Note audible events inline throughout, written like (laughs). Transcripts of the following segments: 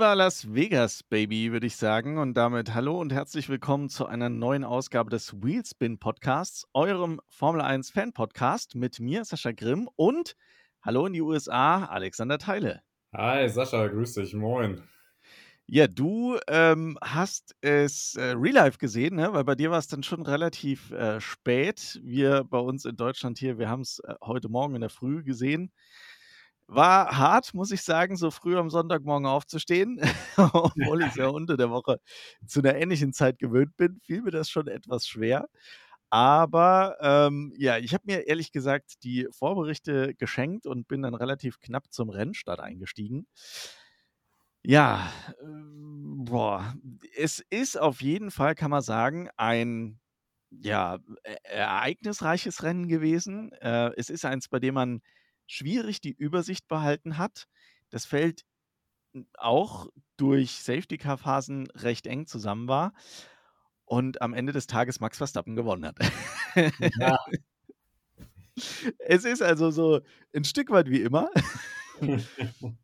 Viva Las Vegas, Baby, würde ich sagen. Und damit hallo und herzlich willkommen zu einer neuen Ausgabe des Wheelspin Podcasts, eurem Formel 1 Fan Podcast mit mir, Sascha Grimm und hallo in die USA, Alexander Teile. Hi, Sascha, grüß dich, moin. Ja, du ähm, hast es äh, Real Life gesehen, ne? weil bei dir war es dann schon relativ äh, spät. Wir bei uns in Deutschland hier, wir haben es äh, heute Morgen in der Früh gesehen. War hart, muss ich sagen, so früh am Sonntagmorgen aufzustehen, (laughs) obwohl ich ja unter der Woche zu einer ähnlichen Zeit gewöhnt bin, fiel mir das schon etwas schwer. Aber ähm, ja, ich habe mir ehrlich gesagt die Vorberichte geschenkt und bin dann relativ knapp zum Rennstart eingestiegen. Ja, äh, boah, es ist auf jeden Fall, kann man sagen, ein ja, e ereignisreiches Rennen gewesen. Äh, es ist eins, bei dem man schwierig die Übersicht behalten hat. Das Feld auch durch Safety-Car-Phasen recht eng zusammen war und am Ende des Tages Max Verstappen gewonnen hat. Ja. (laughs) Es ist also so ein Stück weit wie immer. (laughs)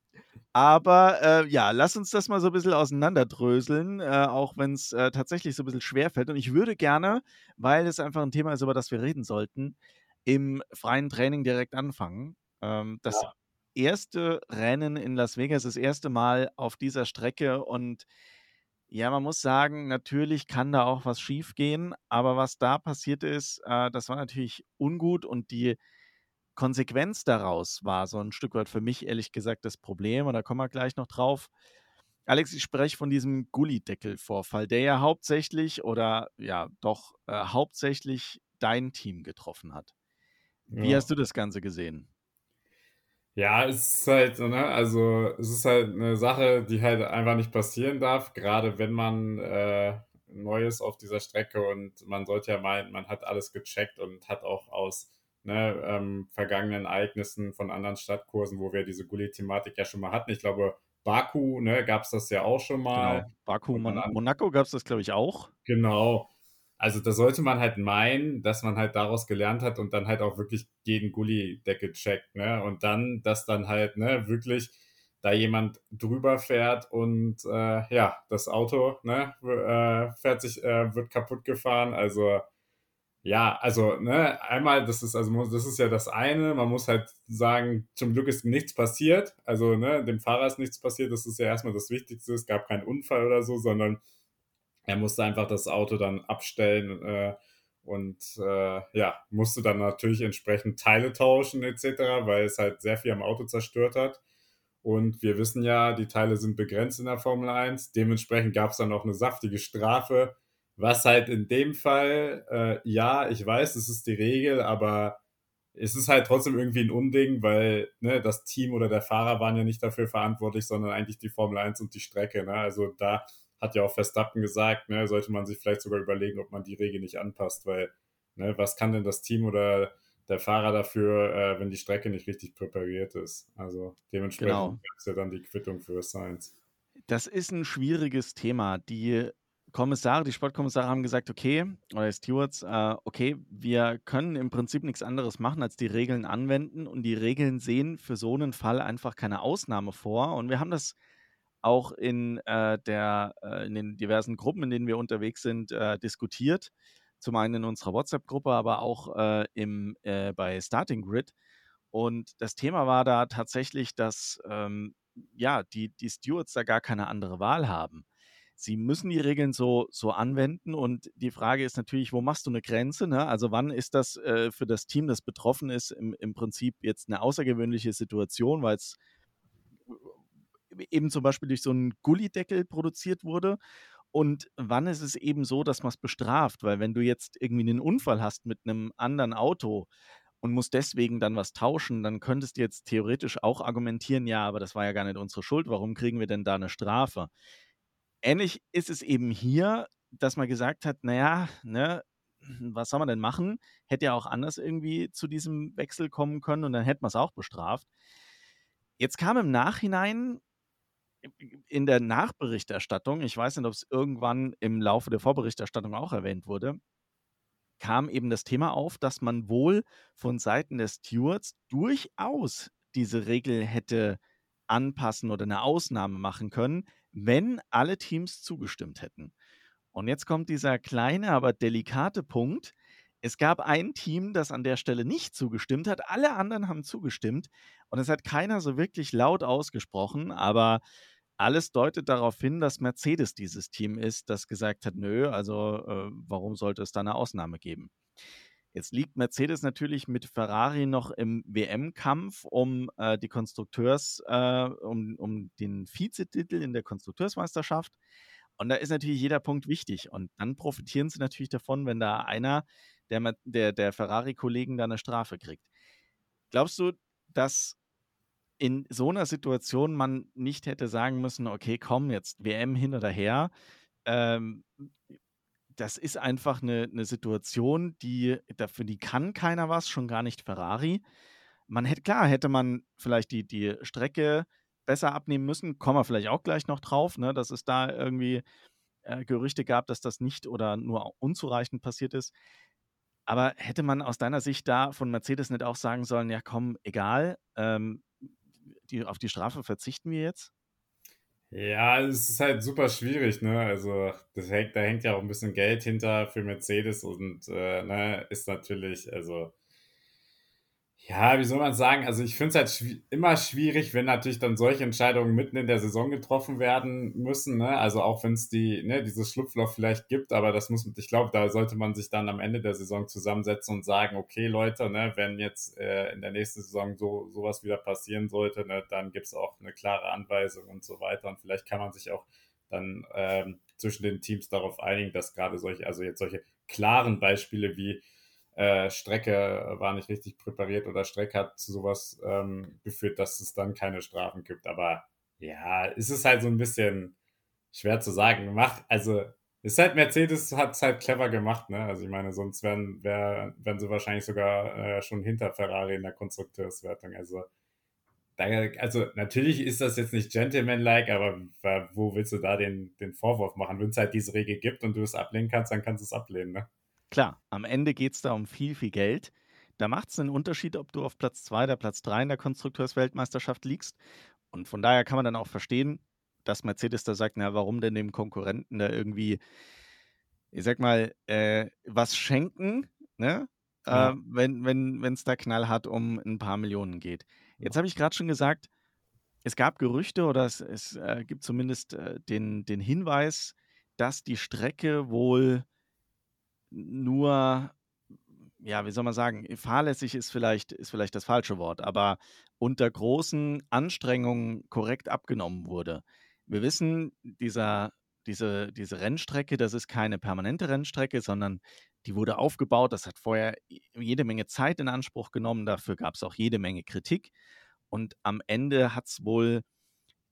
Aber äh, ja, lass uns das mal so ein bisschen auseinanderdröseln, äh, auch wenn es äh, tatsächlich so ein bisschen schwerfällt. Und ich würde gerne, weil es einfach ein Thema ist, über das wir reden sollten, im freien Training direkt anfangen. Ähm, das ja. erste Rennen in Las Vegas, das erste Mal auf dieser Strecke und ja, man muss sagen, natürlich kann da auch was schiefgehen, aber was da passiert ist, äh, das war natürlich ungut und die Konsequenz daraus war so ein Stück weit für mich ehrlich gesagt das Problem und da kommen wir gleich noch drauf. Alex, ich spreche von diesem Gullideckel-Vorfall, der ja hauptsächlich oder ja doch äh, hauptsächlich dein Team getroffen hat. Wie Ja. hast du das Ganze gesehen? Ja, es ist halt, ne, also es ist halt eine Sache, die halt einfach nicht passieren darf, gerade wenn man äh, neu ist auf dieser Strecke und man sollte ja meinen, man hat alles gecheckt und hat auch aus ne, ähm, vergangenen Ereignissen von anderen Stadtkursen, wo wir diese Gully-Thematik ja schon mal hatten. Ich glaube, Baku, ne, gab es das ja auch schon mal. Genau. Baku, Mon Monaco gab es das, glaube ich, auch. Genau. Also da sollte man halt meinen, dass man halt daraus gelernt hat und dann halt auch wirklich jeden Gully-Deckel checkt, ne? Und dann, dass dann halt, ne, wirklich da jemand drüber fährt und äh, ja, das Auto, ne, äh, fährt sich, äh, wird kaputt gefahren. Also ja, also, ne, einmal, das ist, also das ist ja das eine, man muss halt sagen, zum Glück ist nichts passiert. Also, ne, dem Fahrer ist nichts passiert, das ist ja erstmal das Wichtigste. Es gab keinen Unfall oder so, sondern er musste einfach das Auto dann abstellen äh, und äh, ja, musste dann natürlich entsprechend Teile tauschen etc., weil es halt sehr viel am Auto zerstört hat. Und wir wissen ja, die Teile sind begrenzt in der Formel 1. Dementsprechend gab es dann auch eine saftige Strafe, was halt in dem Fall, äh, ja, ich weiß, es ist die Regel, aber es ist halt trotzdem irgendwie ein Unding, weil ne, das Team oder der Fahrer waren ja nicht dafür verantwortlich, sondern eigentlich die Formel 1 und die Strecke. Ne? Also da hat ja auch Verstappen gesagt, ne, sollte man sich vielleicht sogar überlegen, ob man die Regel nicht anpasst, weil ne, was kann denn das Team oder der Fahrer dafür, äh, wenn die Strecke nicht richtig präpariert ist? Also dementsprechend Genau. gab es ja dann die Quittung für Science. Das ist ein schwieriges Thema. Die Kommissare, die Sportkommissare haben gesagt, okay, oder die Stewards, äh, okay, wir können im Prinzip nichts anderes machen, als die Regeln anwenden und die Regeln sehen für so einen Fall einfach keine Ausnahme vor. Und wir haben das auch in, äh, der, äh, in den diversen Gruppen, in denen wir unterwegs sind, äh, diskutiert. Zum einen in unserer WhatsApp-Gruppe, aber auch äh, im, äh, bei Starting Grid. Und das Thema war da tatsächlich, dass ähm, ja, die, die Stewards da gar keine andere Wahl haben. Sie müssen die Regeln so, so anwenden und die Frage ist natürlich, wo machst du eine Grenze? Ne? Also wann ist das äh, für das Team, das betroffen ist, im, im Prinzip jetzt eine außergewöhnliche Situation, weil es eben zum Beispiel durch so einen Gullideckel produziert wurde. Und wann ist es eben so, dass man es bestraft? Weil wenn du jetzt irgendwie einen Unfall hast mit einem anderen Auto und musst deswegen dann was tauschen, dann könntest du jetzt theoretisch auch argumentieren, ja, aber das war ja gar nicht unsere Schuld, warum kriegen wir denn da eine Strafe? Ähnlich ist es eben hier, dass man gesagt hat, naja, ne, was soll man denn machen? Hätte ja auch anders irgendwie zu diesem Wechsel kommen können und dann hätte man es auch bestraft. Jetzt kam im Nachhinein in der Nachberichterstattung, ich weiß nicht, ob es irgendwann im Laufe der Vorberichterstattung auch erwähnt wurde, kam eben das Thema auf, dass man wohl von Seiten des Stewards durchaus diese Regel hätte anpassen oder eine Ausnahme machen können, wenn alle Teams zugestimmt hätten. Und jetzt kommt dieser kleine, aber delikate Punkt. Es gab ein Team, das an der Stelle nicht zugestimmt hat. Alle anderen haben zugestimmt. Und es hat keiner so wirklich laut ausgesprochen. Aber alles deutet darauf hin, dass Mercedes dieses Team ist, das gesagt hat, nö, also äh, warum sollte es da eine Ausnahme geben? Jetzt liegt Mercedes natürlich mit Ferrari noch im WM-Kampf um äh, die Konstrukteurs, äh, um, um den Vizetitel in der Konstrukteursmeisterschaft. Und da ist natürlich jeder Punkt wichtig. Und dann profitieren sie natürlich davon, wenn da einer der, der, der Ferrari-Kollegen da eine Strafe kriegt. Glaubst du, dass in so einer Situation man nicht hätte sagen müssen, okay, komm, jetzt WM hin oder her, ähm, das ist einfach eine, 'ne Situation, die dafür die kann keiner was, schon gar nicht Ferrari. Man hätte klar, hätte man vielleicht die die Strecke besser abnehmen müssen, kommen wir vielleicht auch gleich noch drauf, ne, dass es da irgendwie, äh, Gerüchte gab, dass das nicht oder nur unzureichend passiert ist. Aber hätte man aus deiner Sicht da von Mercedes nicht auch sagen sollen: „Ja komm, egal, ähm, die auf die Strafe verzichten wir jetzt?“ ja, es ist halt super schwierig, ne? Also, das hängt, da hängt ja auch ein bisschen Geld hinter für Mercedes und äh, ne, ist natürlich, also ja, wie soll man sagen? Also ich finde es halt schwi immer schwierig, wenn natürlich dann solche Entscheidungen mitten in der Saison getroffen werden müssen. Ne? Also auch wenn es die, ne, dieses Schlupfloch vielleicht gibt, aber das muss, ich glaube, da sollte man sich dann am Ende der Saison zusammensetzen und sagen, okay, Leute, ne, wenn jetzt äh, in der nächsten Saison so sowas wieder passieren sollte, ne, dann gibt es auch eine klare Anweisung und so weiter. Und vielleicht kann man sich auch dann ähm, zwischen den Teams darauf einigen, dass gerade solche, also jetzt solche klaren Beispiele wie äh, Strecke war nicht richtig präpariert oder Strecke hat zu sowas ähm, geführt, dass es dann keine Strafen gibt. Aber ja, es ist halt so ein bisschen schwer zu sagen. Macht, also ist halt Mercedes hat es halt clever gemacht, ne? Also ich meine, sonst wären, wär, wären sie wahrscheinlich sogar äh, schon hinter Ferrari in der Konstrukteurswertung. Also, da, also natürlich ist das jetzt nicht Gentleman-like, aber wo willst du da den, den Vorwurf machen? Wenn es halt diese Regel gibt und du es ablehnen kannst, dann kannst du es ablehnen, ne? Klar, am Ende geht es da um viel, viel Geld. Da macht es einen Unterschied, ob du auf Platz 2 oder Platz 3 in der Konstrukteursweltmeisterschaft liegst. Und von daher kann man dann auch verstehen, dass Mercedes da sagt, na, warum denn dem Konkurrenten da irgendwie, ich sag mal, äh, was schenken, ne? Ja. Äh, wenn es wenn, da knallhart um ein paar Millionen geht. Jetzt habe ich gerade schon gesagt, es gab Gerüchte oder es, es äh, gibt zumindest äh, den, den Hinweis, dass die Strecke wohl nur, ja, wie soll man sagen, fahrlässig ist vielleicht, ist vielleicht das falsche Wort, aber unter großen Anstrengungen korrekt abgenommen wurde. Wir wissen, dieser, diese, diese Rennstrecke, das ist keine permanente Rennstrecke, sondern die wurde aufgebaut. Das hat vorher jede Menge Zeit in Anspruch genommen. Dafür gab es auch jede Menge Kritik. Und am Ende hat es wohl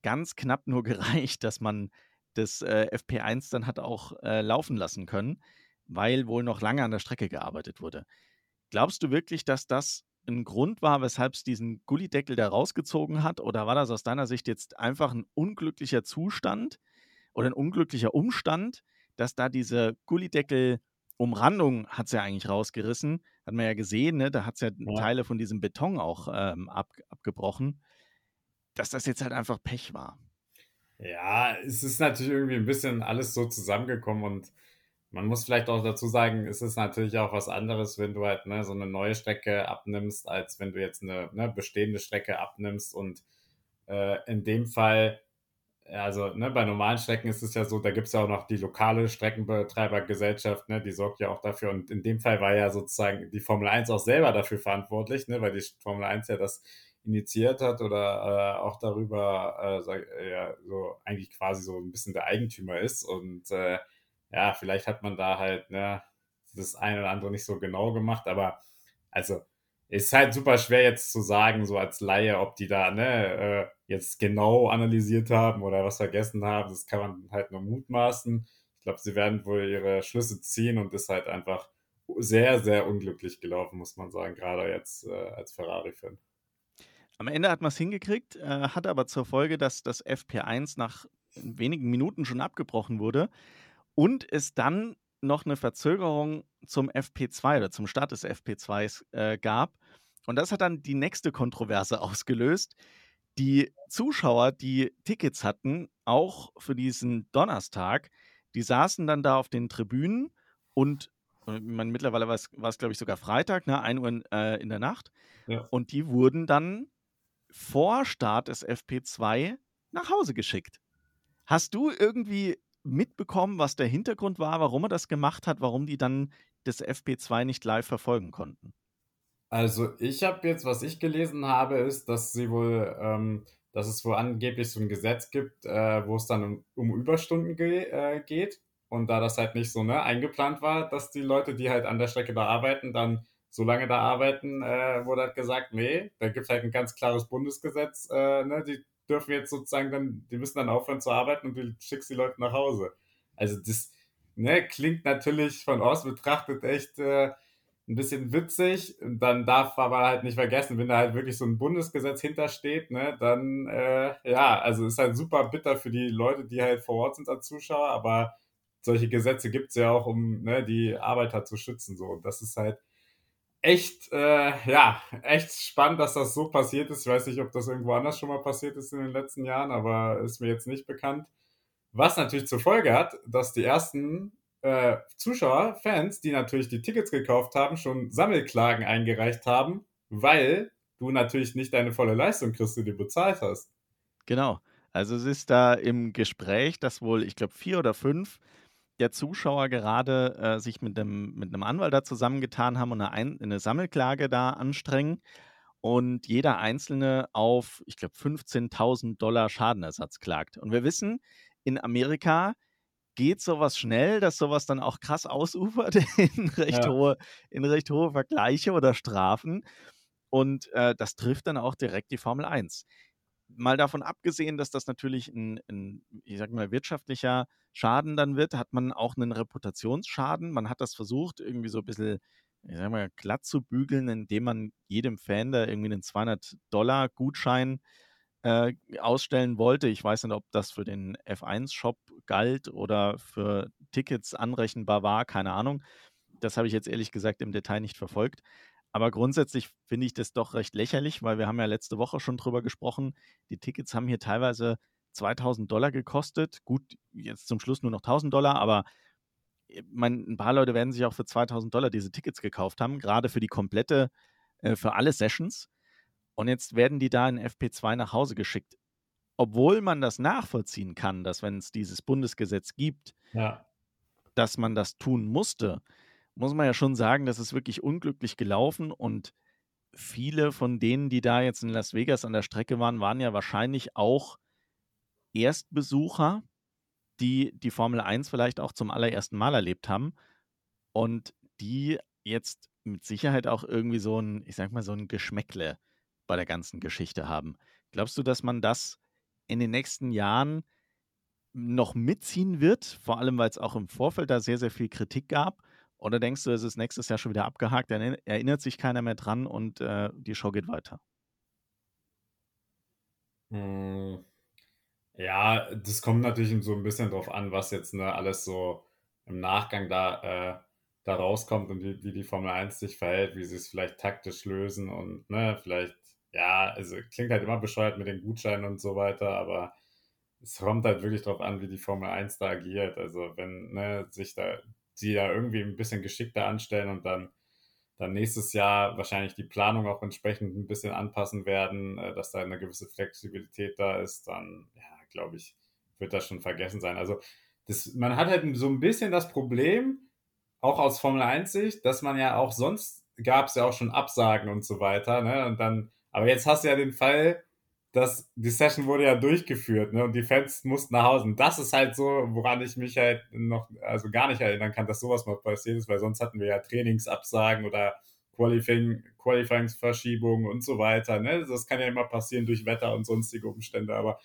ganz knapp nur (laughs) gereicht, dass man das äh, FP1 dann hat auch äh, laufen lassen können weil wohl noch lange an der Strecke gearbeitet wurde. Glaubst du wirklich, dass das ein Grund war, weshalb es diesen Gullideckel da rausgezogen hat? Oder war das aus deiner Sicht jetzt einfach ein unglücklicher Zustand oder ein unglücklicher Umstand, dass da diese Gullideckel-Umrandung hat es ja eigentlich rausgerissen? Hat man ja gesehen, ne? da hat es ja, ja, Teile von diesem Beton auch ähm, ab, abgebrochen. Dass das jetzt halt einfach Pech war. Ja, es ist natürlich irgendwie ein bisschen alles so zusammengekommen und man muss vielleicht auch dazu sagen, es ist natürlich auch was anderes, wenn du halt ne, so eine neue Strecke abnimmst, als wenn du jetzt eine ne, bestehende Strecke abnimmst. Und äh, in dem Fall, also ne, bei normalen Strecken ist es ja so, da gibt es ja auch noch die lokale Streckenbetreibergesellschaft, ne, die sorgt ja auch dafür. Und in dem Fall war ja sozusagen die Formel 1 auch selber dafür verantwortlich, ne, weil die Formel 1 ja das initiiert hat oder äh, auch darüber äh, sag, ja, so eigentlich quasi so ein bisschen der Eigentümer ist. Und äh, ja, vielleicht hat man da halt ne, das eine oder andere nicht so genau gemacht, aber also ist halt super schwer jetzt zu sagen, so als Laie, ob die da ne, äh, jetzt genau analysiert haben oder was vergessen haben. Das kann man halt nur mutmaßen. Ich glaube, sie werden wohl ihre Schlüsse ziehen und ist halt einfach sehr, sehr unglücklich gelaufen, muss man sagen, gerade jetzt äh, als Ferrari-Fan. Am Ende hat man es hingekriegt, äh, hat aber zur Folge, dass das FP1 nach wenigen Minuten schon abgebrochen wurde und es dann noch eine Verzögerung zum FP2 oder zum Start des FP2s äh, gab. Und das hat dann die nächste Kontroverse (laughs) ausgelöst. die Zuschauer, die Tickets hatten, auch für diesen Donnerstag, die saßen dann da auf den Tribünen und äh, man, mittlerweile war es, glaube ich, sogar Freitag, ne, 1 Uhr in, äh, in der Nacht. Ja. Und die wurden dann vor Start des FP2 nach Hause geschickt. Hast du irgendwie mitbekommen, was der Hintergrund war, warum er das gemacht hat, warum die dann das FP2 nicht live verfolgen konnten? Also ich habe jetzt, was ich gelesen habe, ist, dass sie wohl, ähm, dass es wohl angeblich so ein Gesetz gibt, äh, wo es dann um, um Überstunden ge äh, geht. Und da das halt nicht so ne, eingeplant war, dass die Leute, die halt an der Strecke da arbeiten, dann so lange da arbeiten, äh, wurde halt gesagt, nee, da gibt es halt ein ganz klares Bundesgesetz, äh, ne, die dürfen jetzt sozusagen dann, die müssen dann aufhören zu arbeiten und du schickst die Leute nach Hause. Also das ne, klingt natürlich von außen betrachtet echt äh, ein bisschen witzig. Dann darf aber halt nicht vergessen, wenn da halt wirklich so ein Bundesgesetz hintersteht, ne, dann äh, ja, also ist halt super bitter für die Leute, die halt vor Ort sind als Zuschauer, aber solche Gesetze gibt es ja auch, um ne, die Arbeiter zu schützen. So. Und das ist halt echt, äh, ja, echt spannend, dass das so passiert ist. Ich weiß nicht, ob das irgendwo anders schon mal passiert ist in den letzten Jahren, aber ist mir jetzt nicht bekannt. Was natürlich zur Folge hat, dass die ersten äh, Zuschauer, Fans, die natürlich die Tickets gekauft haben, schon Sammelklagen eingereicht haben, weil du natürlich nicht deine volle Leistung kriegst, die du bezahlt hast. Genau. Also es ist da im Gespräch, dass wohl, ich glaube, vier oder fünf der Zuschauer gerade äh, sich mit einem, mit einem Anwalt da zusammengetan haben und eine, Ein eine Sammelklage da anstrengen und jeder Einzelne auf, ich glaube, 15.000 Dollar Schadenersatz klagt. Und wir wissen, in Amerika geht sowas schnell, dass sowas dann auch krass ausufert (laughs) in recht, Ja. hohe, in recht hohe Vergleiche oder Strafen. Und äh, das trifft dann auch direkt die Formel 1 mal davon abgesehen, dass das natürlich ein, ein, ich sag mal, wirtschaftlicher Schaden dann wird, hat man auch einen Reputationsschaden. Man hat das versucht, irgendwie so ein bisschen, ich sag mal, glatt zu bügeln, indem man jedem Fan da irgendwie einen 200-Dollar-Gutschein äh, ausstellen wollte. Ich weiß nicht, ob das für den F1-Shop galt oder für Tickets anrechenbar war, keine Ahnung. Das habe ich jetzt ehrlich gesagt im Detail nicht verfolgt. Aber grundsätzlich finde ich das doch recht lächerlich, weil wir haben ja letzte Woche schon drüber gesprochen. Die Tickets haben hier teilweise 2000 Dollar gekostet. Gut, jetzt zum Schluss nur noch 1000 Dollar, aber äh, mein, ein paar Leute werden sich auch für 2000 Dollar diese Tickets gekauft haben, gerade für die komplette, äh, für alle Sessions. Und jetzt werden die da in FP2 nach Hause geschickt. Obwohl man das nachvollziehen kann, dass wenn es dieses Bundesgesetz gibt, Ja. dass man das tun musste, muss man ja schon sagen, das ist wirklich unglücklich gelaufen und viele von denen, die da jetzt in Las Vegas an der Strecke waren, waren ja wahrscheinlich auch Erstbesucher, die die Formel 1 vielleicht auch zum allerersten Mal erlebt haben und die jetzt mit Sicherheit auch irgendwie so ein, ich sag mal, so ein Geschmäckle bei der ganzen Geschichte haben. Glaubst du, dass man das in den nächsten Jahren noch mitziehen wird, vor allem weil es auch im Vorfeld da sehr, sehr viel Kritik gab? Oder denkst du, es ist nächstes Jahr schon wieder abgehakt, dann erinnert sich keiner mehr dran und äh, die Show geht weiter? Hm. Ja, das kommt natürlich so ein bisschen drauf an, was jetzt ne, alles so im Nachgang da, äh, da rauskommt und wie, wie die Formel 1 sich verhält, wie sie es vielleicht taktisch lösen und ne, vielleicht, ja, also klingt halt immer bescheuert mit den Gutscheinen und so weiter, aber es kommt halt wirklich drauf an, wie die Formel 1 da agiert. Also wenn ne, sich da die da irgendwie ein bisschen geschickter anstellen und dann, dann nächstes Jahr wahrscheinlich die Planung auch entsprechend ein bisschen anpassen werden, äh, dass da eine gewisse Flexibilität da ist, dann, ja, glaube ich, wird das schon vergessen sein. Also das, man hat halt so ein bisschen das Problem, auch aus Formel 1 Sicht, dass man ja auch sonst gab es ja auch schon Absagen und so weiter, ne? Und dann, aber jetzt hast du ja den Fall, dass die Session wurde ja durchgeführt, ne? Und die Fans mussten nach Hause. Und das ist halt so, woran ich mich halt noch, also gar nicht erinnern kann, dass sowas mal passiert ist, weil sonst hatten wir ja Trainingsabsagen oder Qualifying, Qualifingsverschiebungen und so weiter. Ne? Das kann ja immer passieren durch Wetter und sonstige Umstände, aber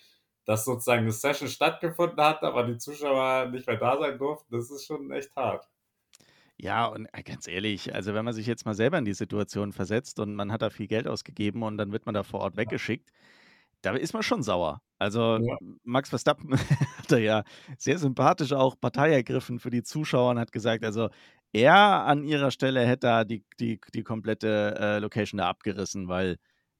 dass sozusagen eine Session stattgefunden hat, aber die Zuschauer nicht mehr da sein durften, das ist schon echt hart. Ja, und äh, ganz ehrlich, also wenn man sich jetzt mal selber in die Situation versetzt und man hat da viel Geld ausgegeben und dann wird man da vor Ort weggeschickt, da ist man schon sauer. Also Ja. Max Verstappen (laughs) hat da ja sehr sympathisch auch Partei ergriffen für die Zuschauer und hat gesagt, also er an ihrer Stelle hätte da die, die, die komplette äh, Location da abgerissen, weil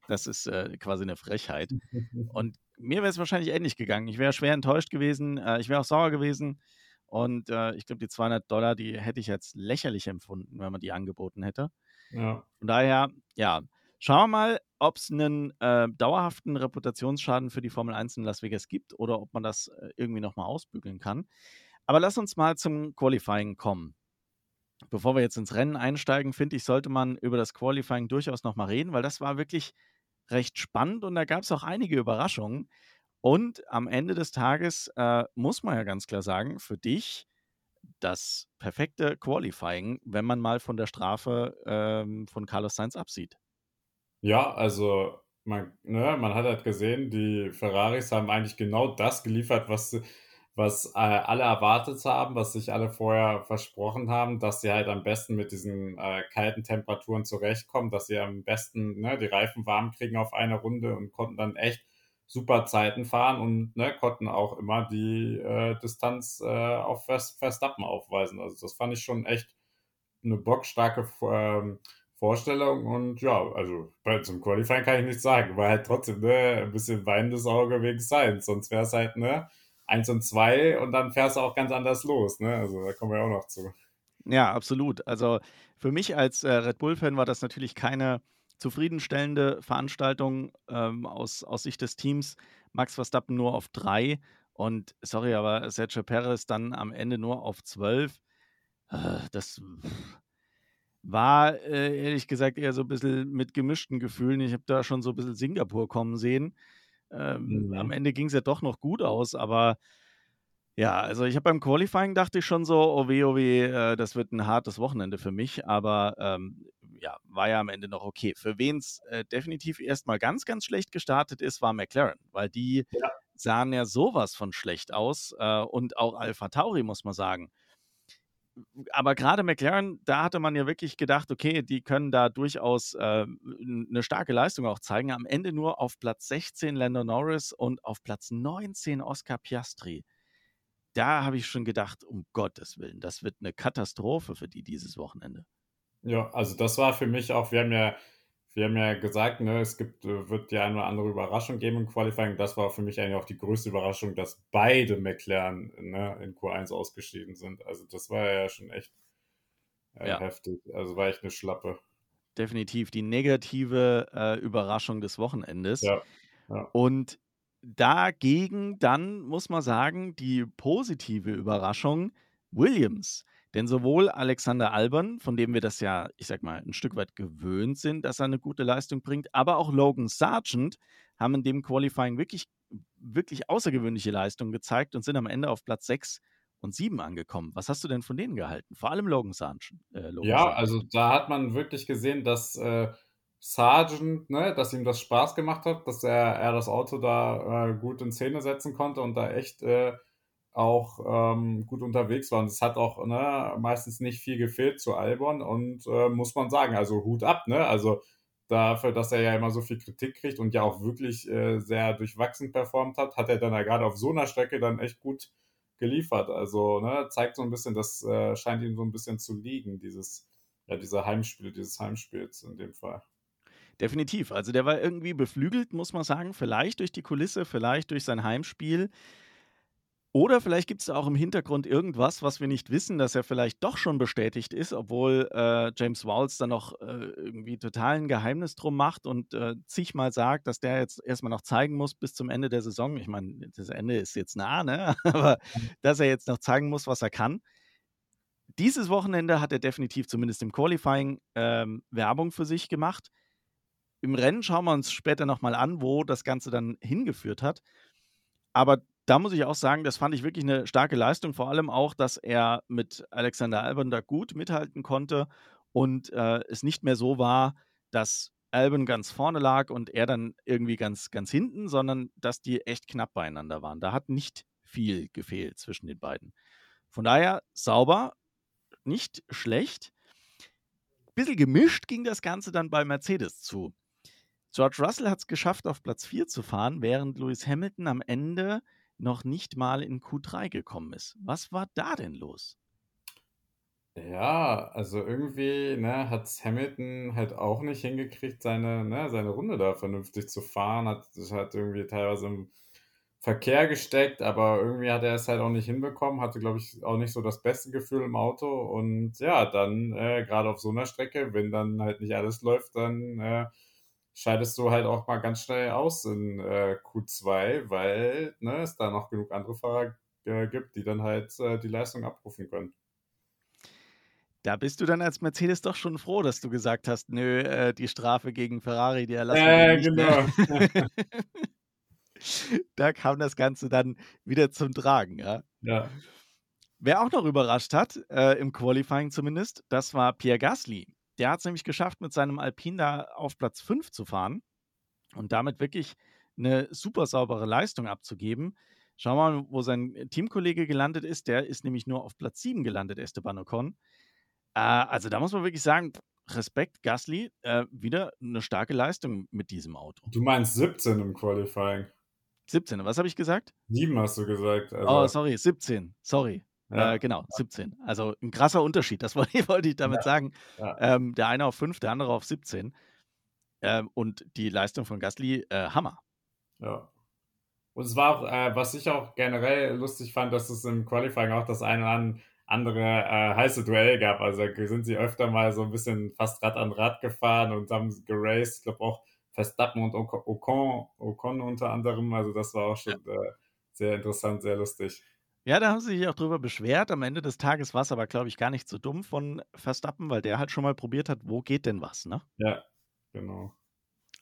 Das ist äh, quasi eine Frechheit. (laughs) Und mir wäre es wahrscheinlich ähnlich gegangen. Ich wäre schwer enttäuscht gewesen. Äh, ich wäre auch sauer gewesen. Und äh, ich glaube, die 200 Dollar, die hätte ich als lächerlich empfunden, wenn man die angeboten hätte. Ja. Von daher, ja, schauen wir mal, ob es einen äh, dauerhaften Reputationsschaden für die Formel 1 in Las Vegas gibt oder ob man das äh, irgendwie nochmal ausbügeln kann. Aber lass uns mal zum Qualifying kommen. Bevor wir jetzt ins Rennen einsteigen, finde ich, sollte man über das Qualifying durchaus nochmal reden, weil das war wirklich recht spannend und da gab es auch einige Überraschungen. Und am Ende des Tages äh, muss man ja ganz klar sagen, für dich das perfekte Qualifying, wenn man mal von der Strafe ähm, von Carlos Sainz absieht. Ja, also man, ne, man hat halt gesehen, die Ferraris haben eigentlich genau das geliefert, was, was äh, alle erwartet haben, was sich alle vorher versprochen haben, dass sie halt am besten mit diesen äh, kalten Temperaturen zurechtkommen, dass sie am besten ne, die Reifen warm kriegen auf eine Runde und konnten dann echt super Zeiten fahren und ne, konnten auch immer die äh, Distanz äh, auf Verstappen aufweisen. Also das fand ich schon echt eine bockstarke ähm, Vorstellung und ja, also zum Qualifying kann ich nichts sagen, weil halt trotzdem ne, ein bisschen weinendes Auge wegen Science, sonst wäre es halt ne, 1 und 2 und dann fährst du auch ganz anders los, ne? Also da kommen wir auch noch zu. Ja, absolut. Also für mich als äh, Red Bull-Fan war das natürlich keine zufriedenstellende Veranstaltung ähm, aus, aus Sicht des Teams. Max Verstappen nur auf drei und sorry, aber Sergio Perez dann am Ende nur auf zwölf. Äh, das war äh, ehrlich gesagt eher so ein bisschen mit gemischten Gefühlen. Ich habe da schon so ein bisschen Singapur kommen sehen. Ähm, mhm. Am Ende ging es ja doch noch gut aus, aber ja, also ich habe beim Qualifying dachte ich schon so, oh weh, oh weh, äh, das wird ein hartes Wochenende für mich, aber ähm, ja, war ja am Ende noch okay. Für wen es äh, definitiv erstmal ganz, ganz schlecht gestartet ist, war McLaren, weil die ja. sahen ja sowas von schlecht aus äh, und auch Alpha Tauri, muss man sagen aber gerade McLaren, da hatte man ja wirklich gedacht, okay, die können da durchaus äh, eine starke Leistung auch zeigen. Am Ende nur auf Platz 16 Lando Norris und auf Platz 19 Oscar Piastri. Da habe ich schon gedacht, um Gottes Willen, das wird eine Katastrophe für die dieses Wochenende. Ja, also das war für mich auch, wir haben ja wir haben ja gesagt, ne, es gibt, äh, wird ja eine andere Überraschung geben im Qualifying. Das war für mich eigentlich auch die größte Überraschung, dass beide McLaren ne, in Q1 ausgeschieden sind. Also das war ja schon echt äh, ja. heftig. Also war echt eine Schlappe. Definitiv die negative äh, Überraschung des Wochenendes. Ja. ja. Und dagegen dann muss man sagen, die positive Überraschung Williams. Denn sowohl Alexander Albern, von dem wir das ja, ich sag mal, ein Stück weit gewöhnt sind, dass er eine gute Leistung bringt, aber auch Logan Sargent haben in dem Qualifying wirklich, wirklich außergewöhnliche Leistungen gezeigt und sind am Ende auf Platz 6 und 7 angekommen. Was hast du denn von denen gehalten? Vor allem Logan Sargent. Äh, Logan ja, Sargent. also da hat man wirklich gesehen, dass äh, Sargent, ne, dass ihm das Spaß gemacht hat, dass er, er das Auto da äh, gut in Szene setzen konnte und da echt äh, auch ähm, gut unterwegs war. Und es hat auch ne, meistens nicht viel gefehlt zu Albon und äh, muss man sagen, also Hut ab, ne? Also dafür, dass er ja immer so viel Kritik kriegt und ja auch wirklich äh, sehr durchwachsen performt hat, hat er dann ja gerade auf so einer Strecke dann echt gut geliefert. Also ne, zeigt so ein bisschen, das äh, scheint ihm so ein bisschen zu liegen, dieses, ja, dieser Heimspiel, dieses Heimspiels in dem Fall. Definitiv. Also der war irgendwie beflügelt, muss man sagen. Vielleicht durch die Kulisse, vielleicht durch sein Heimspiel. Oder vielleicht gibt es auch im Hintergrund irgendwas, was wir nicht wissen, dass er vielleicht doch schon bestätigt ist, obwohl äh, James Walls dann noch äh, irgendwie total ein Geheimnis drum macht und äh, zigmal sagt, dass der jetzt erstmal noch zeigen muss bis zum Ende der Saison. Ich meine, das Ende ist jetzt nah, ne? (laughs) aber dass er jetzt noch zeigen muss, was er kann. Dieses Wochenende hat er definitiv zumindest im Qualifying ähm, Werbung für sich gemacht. Im Rennen schauen wir uns später nochmal an, wo das Ganze dann hingeführt hat. Aber da muss ich auch sagen, das fand ich wirklich eine starke Leistung. Vor allem auch, dass er mit Alexander Albon da gut mithalten konnte und äh, es nicht mehr so war, dass Albon ganz vorne lag und er dann irgendwie ganz, ganz hinten, sondern dass die echt knapp beieinander waren. Da hat nicht viel gefehlt zwischen den beiden. Von daher sauber, nicht schlecht. Bisschen gemischt ging das Ganze dann bei Mercedes zu. George Russell hat es geschafft, auf Platz 4 zu fahren, während Lewis Hamilton am Ende noch nicht mal in Q3 gekommen ist. Was war da denn los? Ja, also irgendwie, ne, hat's Hamilton halt auch nicht hingekriegt, seine ne, seine Runde da vernünftig zu fahren, hat halt irgendwie teilweise im Verkehr gesteckt, aber irgendwie hat er es halt auch nicht hinbekommen, hatte, glaube ich, auch nicht so das beste Gefühl im Auto und ja, dann, äh, grade auf so einer Strecke, wenn dann halt nicht alles läuft, dann, äh, scheidest du halt auch mal ganz schnell aus in, äh, Q2, weil, ne, es da noch genug andere Fahrer, äh, gibt, die dann halt, äh, die Leistung abrufen können. Da bist du dann als Mercedes doch schon froh, dass du gesagt hast: „Nö, äh, die Strafe gegen Ferrari, die erlassen wir Äh, nicht“, ne? genau. (laughs) Da kam das Ganze dann wieder zum Tragen, ja. Ja. Wer auch noch überrascht hat, äh, im Qualifying zumindest, das war Pierre Gasly. Der hat's nämlich geschafft, mit seinem Alpine da auf Platz 5 zu fahren und damit wirklich 'ne super saubere Leistung abzugeben. Schauen wir mal, wo sein Teamkollege gelandet ist. Der ist nämlich nur auf Platz 7 gelandet, Esteban Ocon. Äh, also da muss man wirklich sagen, Respekt, Gasly, äh, wieder 'ne starke Leistung mit diesem Auto. Du meinst 17 im Qualifying? 17, was habe ich gesagt? 7 hast du gesagt, Oh, also sorry, 17, sorry. Ja, Äh, genau, ja. 17. Also 'n krasser Unterschied, das wollte (laughs) wollte ich damit Ja, sagen. ja. Ähm, der eine auf 5, der andere auf 17. Ähm, und die Leistung von Gasly, äh, Hammer. Ja. Und es war auch äh, was ich auch generell lustig fand, dass es im Qualifying auch das eine an andere, äh, heiße Duell gab. Also, sind sie öfter mal so 'n bisschen fast Rad an Rad gefahren und haben geraced. Ich glaube auch Verstappen und Oco Ocon Ocon unter anderem. Also, das war auch schon, äh, sehr interessant, sehr lustig. Ja, da haben sie sich auch drüber beschwert. Am Ende des Tages war's aber, glaube ich, gar nicht so dumm von Verstappen, weil der halt schon mal probiert hat, wo geht denn was, ne? Ja, genau.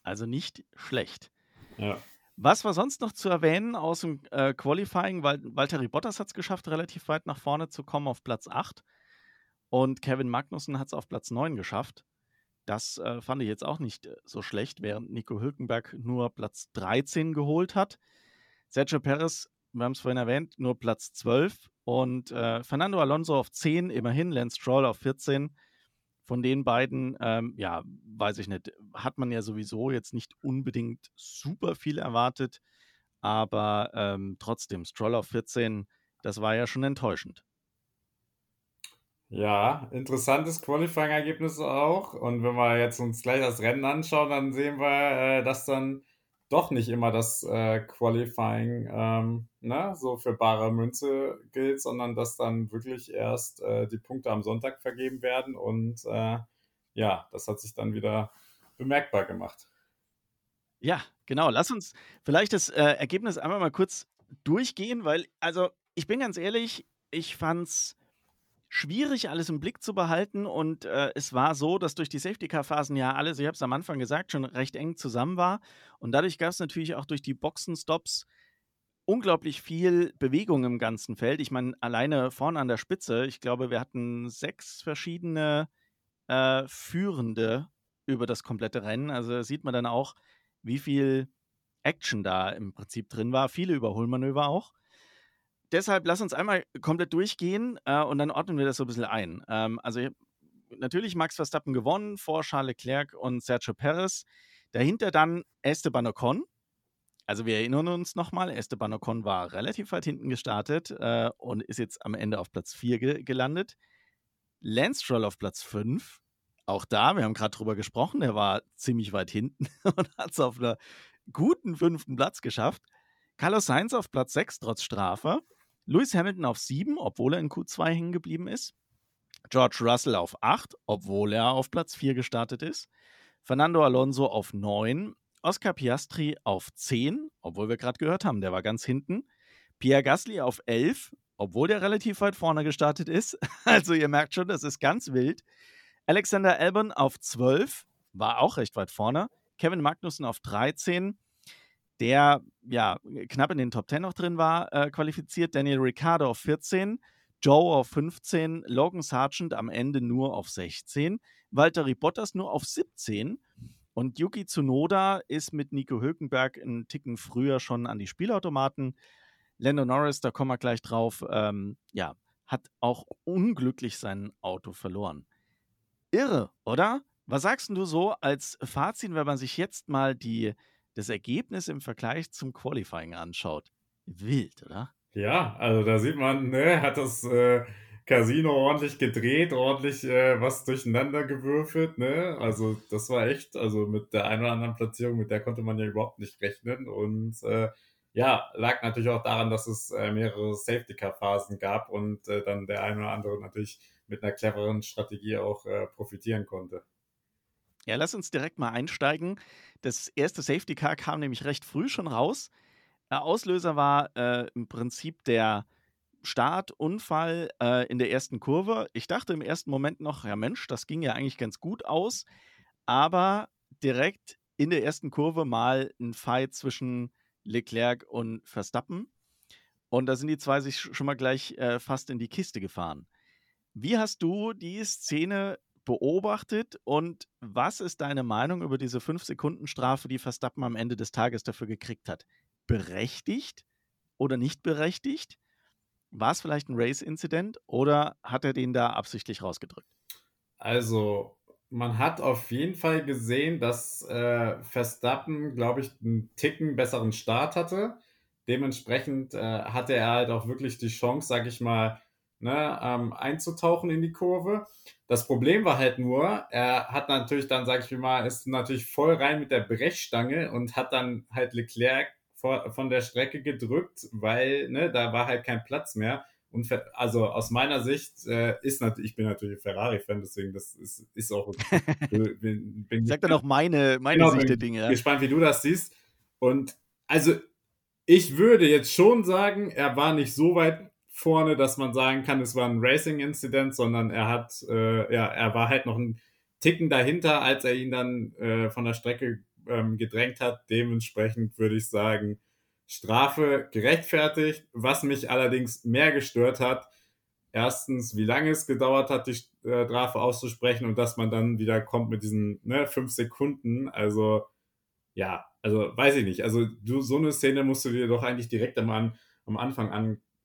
Also nicht schlecht. Ja. Was war sonst noch zu erwähnen aus'm, äh, Qualifying? Wal Valtteri Bottas hat's geschafft, relativ weit nach vorne zu kommen auf Platz 8 und Kevin Magnussen hat's auf Platz 9 geschafft. Das, äh, fand ich jetzt auch nicht, äh, so schlecht, während Nico Hülkenberg nur Platz 13 geholt hat. Sergio Perez, wir haben's vorhin erwähnt, nur Platz 12 und, äh, Fernando Alonso auf 10, immerhin, Lance Stroll auf 14. Von den beiden, ähm, ja, weiß ich nicht, hat man ja sowieso jetzt nicht unbedingt super viel erwartet, aber, ähm, trotzdem, Stroll auf 14, das war ja schon enttäuschend. Ja, interessantes Qualifying-Ergebnis auch. Und wenn wir jetzt uns gleich das Rennen anschauen, dann sehen wir, äh, dass dann doch nicht immer das, äh, Qualifying, ähm, ne, so für bare Münze gilt, sondern dass dann wirklich erst, äh, die Punkte am Sonntag vergeben werden und, äh, ja, das hat sich dann wieder bemerkbar gemacht. Ja, genau. Lass uns vielleicht das, äh, Ergebnis einmal mal kurz durchgehen, weil also, ich bin ganz ehrlich, ich fand's schwierig, alles im Blick zu behalten und, äh, es war so, dass durch die Safety-Car-Phasen ja alles, ich habe es am Anfang gesagt, schon recht eng zusammen war und dadurch gab's natürlich auch durch die Boxenstops unglaublich viel Bewegung im ganzen Feld. Ich meine, alleine vorne an der Spitze, ich glaube, wir hatten 6 verschiedene, äh, Führende über das komplette Rennen. Also, sieht man dann auch, wie viel Action da im Prinzip drin war, viele Überholmanöver auch. Deshalb lass uns einmal komplett durchgehen, äh, und dann ordnen wir das so 'n bisschen ein. Ähm, also, ich natürlich Max Verstappen gewonnen vor Charles Leclerc und Sergio Perez. Dahinter dann Esteban Ocon. Also, wir erinnern uns noch mal, Esteban Ocon war relativ weit hinten gestartet, äh, und ist jetzt am Ende auf Platz 4 ge gelandet. Lance Stroll auf Platz 5. Auch da, wir haben grad drüber gesprochen, der war ziemlich weit hinten (laughs) und hat's auf 'ner guten 5. Platz geschafft. Carlos Sainz auf Platz 6 trotz Strafe. Lewis Hamilton auf 7, obwohl er in Q2 hängen geblieben ist. George Russell auf 8, obwohl er auf Platz 4 gestartet ist. Fernando Alonso auf 9. Oscar Piastri auf 10, obwohl wir grad gehört haben, der war ganz hinten. Pierre Gasly auf 11, obwohl der relativ weit vorne gestartet ist. (laughs) Also, ihr merkt schon, das ist ganz wild. Alexander Albon auf 12, war auch recht weit vorne. Kevin Magnussen auf 13, der, ja, knapp in den Top 10 noch drin war, äh, qualifiziert. Daniel Ricciardo auf 14, Joe auf 15, Logan Sargeant am Ende nur auf 16, Valtteri Bottas nur auf 17 und Yuki Tsunoda ist mit Nico Hülkenberg 'n Ticken früher schon an die Spielautomaten. Lando Norris, da kommen wir gleich drauf, ähm, ja, hat auch unglücklich sein Auto verloren. Irre, oder? Was sagst du so als Fazit, wenn man sich jetzt mal die das Ergebnis im Vergleich zum Qualifying anschaut? Wild, oder? Ja, also, da sieht man, ne, hat das, äh, Casino ordentlich gedreht, ordentlich äh, was durcheinander gewürfelt, ne? Also das war echt, also mit der einen oder anderen Platzierung, mit der konnte man ja überhaupt nicht rechnen. Und äh, ja, lag natürlich auch daran, dass es äh, mehrere Safety-Car-Phasen gab und äh, dann der eine oder andere natürlich mit einer cleveren Strategie auch äh, profitieren konnte. Ja, lass uns direkt mal einsteigen. Das erste Safety Car kam nämlich recht früh schon raus. Der Auslöser war äh, im Prinzip der Startunfall äh, in der ersten Kurve. Ich dachte im ersten Moment noch, ja Mensch, das ging ja eigentlich ganz gut aus. Aber direkt in der ersten Kurve mal ein Fight zwischen Leclerc und Verstappen. Und da sind die zwei sich schon mal gleich äh, fast in die Kiste gefahren. Wie hast du die Szene beobachtet und was ist deine Meinung über diese 5-Sekunden-Strafe, die Verstappen am Ende des Tages dafür gekriegt hat? Berechtigt oder nicht berechtigt? War es vielleicht ein Race-Incident oder hat er den da absichtlich rausgedrückt? Also, man hat auf jeden Fall gesehen, dass äh, Verstappen, glaube ich, einen Ticken besseren Start hatte. Dementsprechend äh, hatte er halt auch wirklich die Chance, sag ich mal, ne, ähm, einzutauchen in die Kurve. Das Problem war halt nur, er hat natürlich dann, sag ich mal, ist natürlich voll rein mit der Brechstange und hat dann halt Leclerc vor, von der Strecke gedrückt, weil ne, da war halt kein Platz mehr. Und also aus meiner Sicht äh, ist natürlich, ich bin natürlich Ferrari-Fan, deswegen das ist, ist auch. (laughs) bin, bin Sag dann auch meine, meine genau, Sicht der Dinge. Ja. Gespannt, wie du das siehst. Und also ich würde jetzt schon sagen, er war nicht so weit vorne, dass man sagen kann, es war ein Racing-Incident, sondern er hat, äh, ja, er war halt noch ein Ticken dahinter, als er ihn dann äh, von der Strecke ähm, gedrängt hat. Dementsprechend würde ich sagen, Strafe gerechtfertigt. Was mich allerdings mehr gestört hat, erstens, wie lange es gedauert hat, die äh, Strafe auszusprechen und dass man dann wieder kommt mit diesen ne, fünf Sekunden. Also, ja, also weiß ich nicht. Also, du, so eine Szene musst du dir doch eigentlich direkt am, am Anfang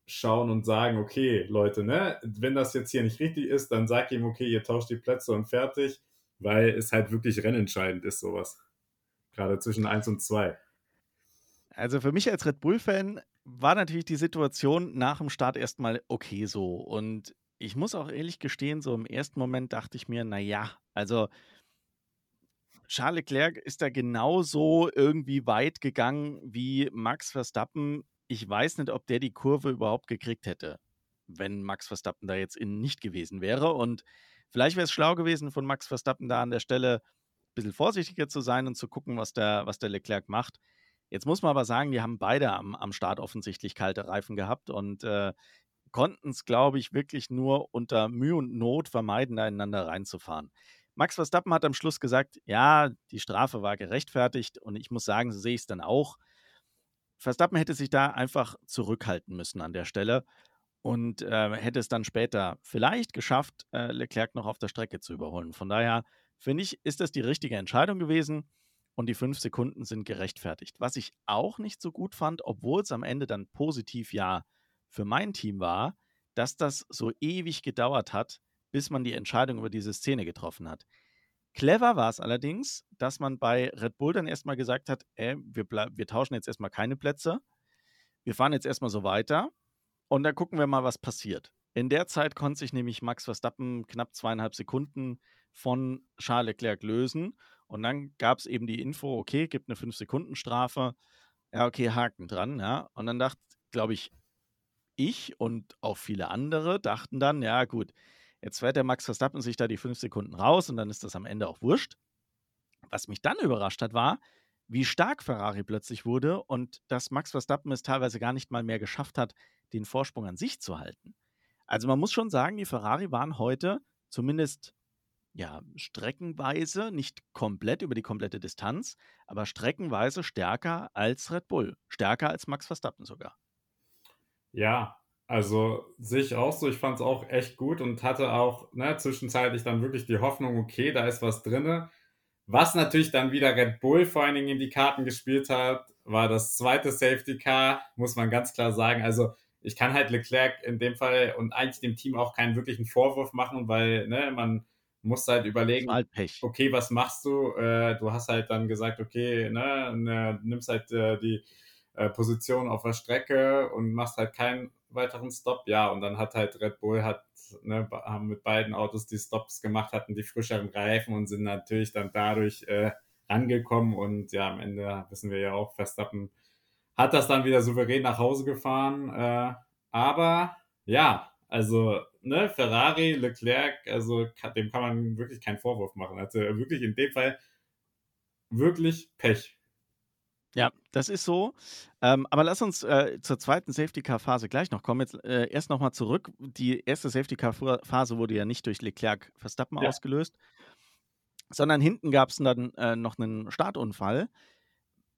anschauen und sagen, okay, Leute, ne, wenn das jetzt hier nicht richtig ist, dann sag ihm, okay, ihr tauscht die Plätze und fertig, weil es halt wirklich rennentscheidend ist, sowas. Gerade zwischen 1 und 2. Also für mich als Red Bull-Fan war natürlich die Situation nach dem Start erstmal okay so. Und ich muss auch ehrlich gestehen, so im ersten Moment dachte ich mir, naja, also Charles Leclerc ist da genauso irgendwie weit gegangen wie Max Verstappen. Ich weiß nicht, ob der die Kurve überhaupt gekriegt hätte, wenn Max Verstappen da jetzt innen nicht gewesen wäre. Und vielleicht wäre es schlau gewesen von Max Verstappen da an der Stelle ein bisschen vorsichtiger zu sein und zu gucken, was der, was der Leclerc macht. Jetzt muss man aber sagen, die haben beide am, am Start offensichtlich kalte Reifen gehabt und äh, konnten es, glaube ich, wirklich nur unter Mühe und Not vermeiden, da ineinander reinzufahren. Max Verstappen hat am Schluss gesagt, ja, die Strafe war gerechtfertigt und ich muss sagen, so sehe ich es dann auch. Verstappen hätte sich da einfach zurückhalten müssen an der Stelle und äh, hätte es dann später vielleicht geschafft, äh, Leclerc noch auf der Strecke zu überholen. Von daher finde ich, ist das die richtige Entscheidung gewesen und die fünf Sekunden sind gerechtfertigt. Was ich auch nicht so gut fand, obwohl es am Ende dann positiv ja für mein Team war, dass das so ewig gedauert hat, bis man die Entscheidung über diese Szene getroffen hat. Clever war es allerdings, dass man bei Red Bull dann erstmal gesagt hat, ey, wir, wir tauschen jetzt erstmal keine Plätze, wir fahren jetzt erstmal so weiter und dann gucken wir mal, was passiert. In der Zeit konnte sich nämlich Max Verstappen knapp zweieinhalb Sekunden von Charles Leclerc lösen und dann gab es eben die Info, okay, gibt eine 5-Sekunden-Strafe. Ja, okay, Haken dran, ja. Und dann dachte, glaube ich, ich und auch viele andere dachten dann, ja, gut, jetzt fährt der Max Verstappen sich da die 5 Sekunden raus und dann ist das am Ende auch wurscht. Was mich dann überrascht hat, war, wie stark Ferrari plötzlich wurde und dass Max Verstappen es teilweise gar nicht mal mehr geschafft hat, den Vorsprung an sich zu halten. Also man muss schon sagen, die Ferrari waren heute zumindest ja, streckenweise, nicht komplett über die komplette Distanz, aber streckenweise stärker als Red Bull. Stärker als Max Verstappen sogar. Ja, also sehe ich auch so. Ich fand es auch echt gut und hatte auch ne, zwischenzeitlich dann wirklich die Hoffnung, okay, da ist was drin. Was natürlich dann wieder Red Bull vor allen Dingen in die Karten gespielt hat, war das zweite Safety Car, muss man ganz klar sagen. Also ich kann halt Leclerc in dem Fall und eigentlich dem Team auch keinen wirklichen Vorwurf machen, weil ne, man musst halt überlegen, halt okay, was machst du? Äh, du hast halt dann gesagt, okay, ne, ne nimmst halt äh, die äh, Position auf der Strecke und machst halt keinen weiteren Stop. Ja, und dann hat halt Red Bull hat, ne, haben mit beiden Autos die Stops gemacht, hatten die frischeren Reifen und sind natürlich dann dadurch äh, angekommen. Und ja, am Ende wissen wir ja auch, Verstappen hat das dann wieder souverän nach Hause gefahren. Äh, aber ja, also ne, Ferrari, Leclerc, also dem kann man wirklich keinen Vorwurf machen. Also wirklich in dem Fall wirklich Pech. Ja, das ist so. Ähm, aber lass uns äh, zur zweiten Safety-Car-Phase gleich noch kommen. Jetzt äh, erst nochmal zurück. Die erste Safety-Car-Phase wurde ja nicht durch Leclerc Verstappen ja. ausgelöst, sondern hinten gab es dann äh, noch einen Startunfall.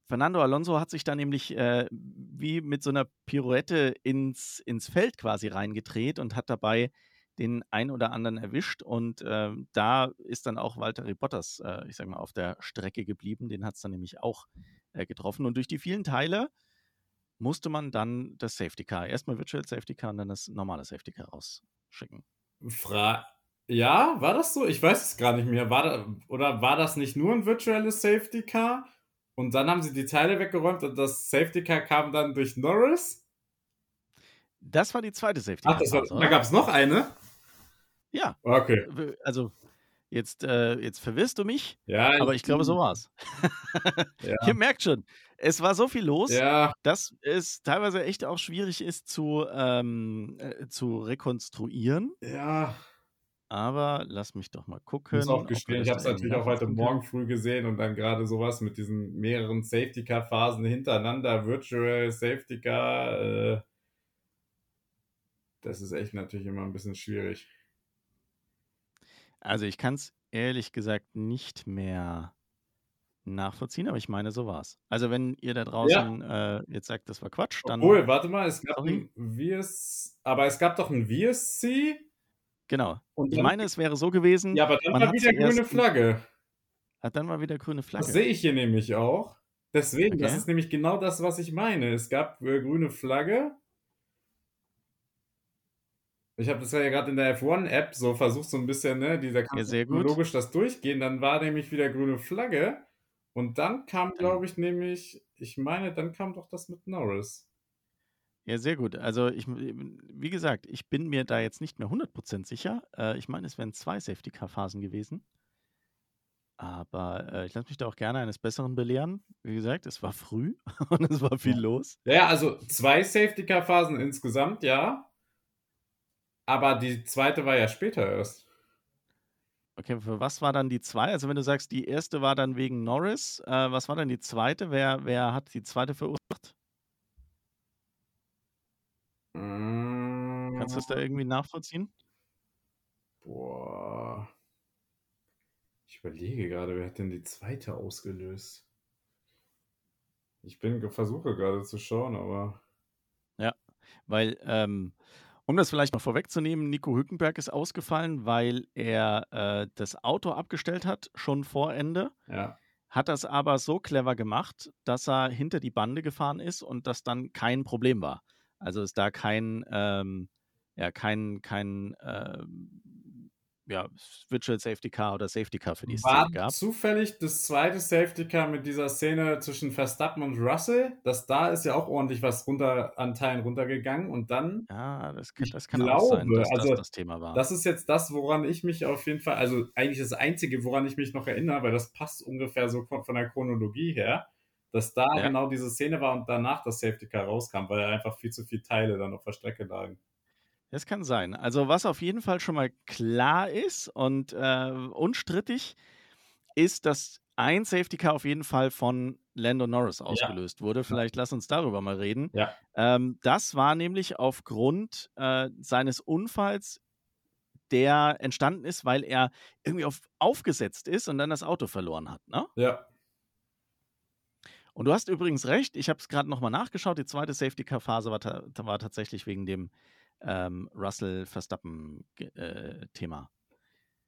Fernando Alonso hat sich da nämlich äh, wie mit so einer Pirouette ins, ins Feld quasi reingedreht und hat dabei den ein oder anderen erwischt. Und äh, da ist dann auch Walter Bottas, äh, ich sag mal, auf der Strecke geblieben. Den hat es dann nämlich auch äh, getroffen. Und durch die vielen Teile musste man dann das Safety Car, erstmal Virtual Safety Car und dann das normale Safety Car rausschicken. Fra ja, war das so? Ich weiß es gar nicht mehr. War da, oder war das nicht nur ein virtuelles Safety Car? Und dann haben sie die Teile weggeräumt und das Safety Car kam dann durch Norris? Das war die zweite Safety Car. Ach, war, da gab es noch eine? Ja. Okay. Also, jetzt, äh, jetzt verwirrst du mich, ja, aber ich glaube, so war's. (laughs) ja. Ihr merkt schon, es war so viel los, ja. dass es teilweise echt auch schwierig ist zu, ähm, äh, zu rekonstruieren. Ja. Aber lass mich doch mal gucken. Auch gestehen, ich habe es natürlich auch heute Morgen früh gesehen und dann gerade sowas mit diesen mehreren Safety Car Phasen hintereinander, Virtual Safety Car. Äh, das ist echt natürlich immer ein bisschen schwierig. Also ich kann es ehrlich gesagt nicht mehr nachvollziehen, aber ich meine, so war es. Also wenn ihr da draußen ja. äh, jetzt sagt, das war Quatsch, dann. Obwohl, warte mal, es gab sorry. ein VS, aber es gab doch ein VSC Genau. Und ich meine, es wäre so gewesen. Ja, aber dann war wieder grüne Flagge. Hat dann mal wieder grüne Flagge. Das sehe ich hier nämlich auch. Deswegen, okay. das ist nämlich genau das, was ich meine. Es gab äh, grüne Flagge. Ich habe das ja gerade in der F1-App so versucht, so ein bisschen, ne, dieser kann ja, logisch das durchgehen. Dann war nämlich wieder grüne Flagge. Und dann kam, glaube ich, nämlich, ich meine, dann kam doch das mit Norris. Ja, sehr gut. Also ich, wie gesagt, ich bin mir da jetzt nicht mehr 100% sicher. Äh, ich meine, es wären zwei Safety-Car-Phasen gewesen. Aber äh, ich lasse mich da auch gerne eines Besseren belehren. Wie gesagt, es war früh (laughs) und es war viel los. Ja, also zwei Safety-Car-Phasen insgesamt, ja. Aber die zweite war ja später erst. Okay, für was war dann die zweite? Also wenn du sagst, die erste war dann wegen Norris, äh, was war dann die zweite? Wer, wer hat die zweite verursacht? Kannst du das da irgendwie nachvollziehen? Boah. Ich überlege gerade, wer hat denn die zweite ausgelöst? Ich bin versuche gerade zu schauen, aber. Ja, weil, ähm, um das vielleicht noch vorwegzunehmen, Nico Hülkenberg ist ausgefallen, weil er äh, das Auto abgestellt hat, schon vor Ende. Ja. Hat das aber so clever gemacht, dass er hinter die Bande gefahren ist und das dann kein Problem war. Also ist da kein, ähm, ja, kein, kein ähm, ja, Virtual Safety Car oder Safety Car für die War Szene gab. zufällig das zweite Safety Car mit dieser Szene zwischen Verstappen und Russell? Das da ist ja auch ordentlich was runter an Teilen runtergegangen und dann. Ja, das kann, das kann glaube, auch sein, dass also, das das Thema war. Das ist jetzt das, woran ich mich auf jeden Fall, also eigentlich das Einzige, woran ich mich noch erinnere, weil das passt ungefähr so von der Chronologie her dass da ja. genau diese Szene war und danach das Safety Car rauskam, weil einfach viel zu viele Teile dann auf der Strecke lagen. Das kann sein. Also was auf jeden Fall schon mal klar ist und äh, unstrittig, ist, dass ein Safety Car auf jeden Fall von Lando Norris ausgelöst ja. wurde. Vielleicht lass uns darüber mal reden. Ja. Ähm, das war nämlich aufgrund äh, seines Unfalls, der entstanden ist, weil er irgendwie auf, aufgesetzt ist und dann das Auto verloren hat. Ne? Ja. Und du hast übrigens recht, ich habe es gerade nochmal nachgeschaut, die zweite Safety-Car-Phase war, ta war, tatsächlich wegen dem ähm, Russell-Verstappen-Thema. Äh,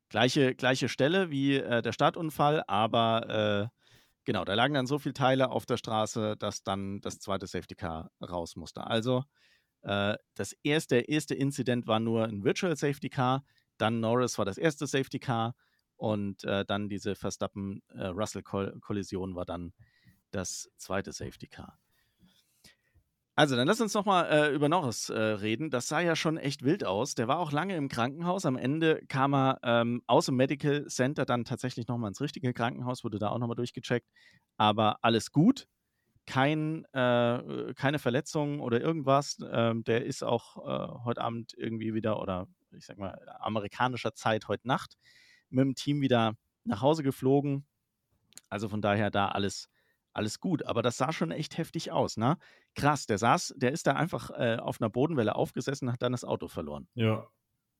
gleiche, gleiche Stelle wie äh, der Startunfall, aber äh, genau, da lagen dann so viele Teile auf der Straße, dass dann das zweite Safety-Car raus musste. Also äh, das erste, erste Incident war nur ein Virtual Safety-Car, dann Norris war das erste Safety-Car und äh, dann diese Verstappen-Russell-Kollision war dann das zweite Safety Car. Also, dann lass uns noch mal, äh, über Norris, äh, reden. Das sah ja schon echt wild aus. Der war auch lange im Krankenhaus. Am Ende kam er, ähm, aus dem Medical Center dann tatsächlich noch mal ins richtige Krankenhaus, wurde da auch noch mal durchgecheckt. Aber alles gut. Kein, äh, keine Verletzungen oder irgendwas. Ähm, der ist auch, äh, heute Abend irgendwie wieder oder ich sage mal, amerikanischer Zeit heute Nacht mit dem Team wieder nach Hause geflogen. Also, von daher da alles alles gut. Aber das sah schon echt heftig aus, ne? Krass, der saß der ist da einfach, äh, auf 'ner Bodenwelle aufgesessen, hat dann das Auto verloren. Ja,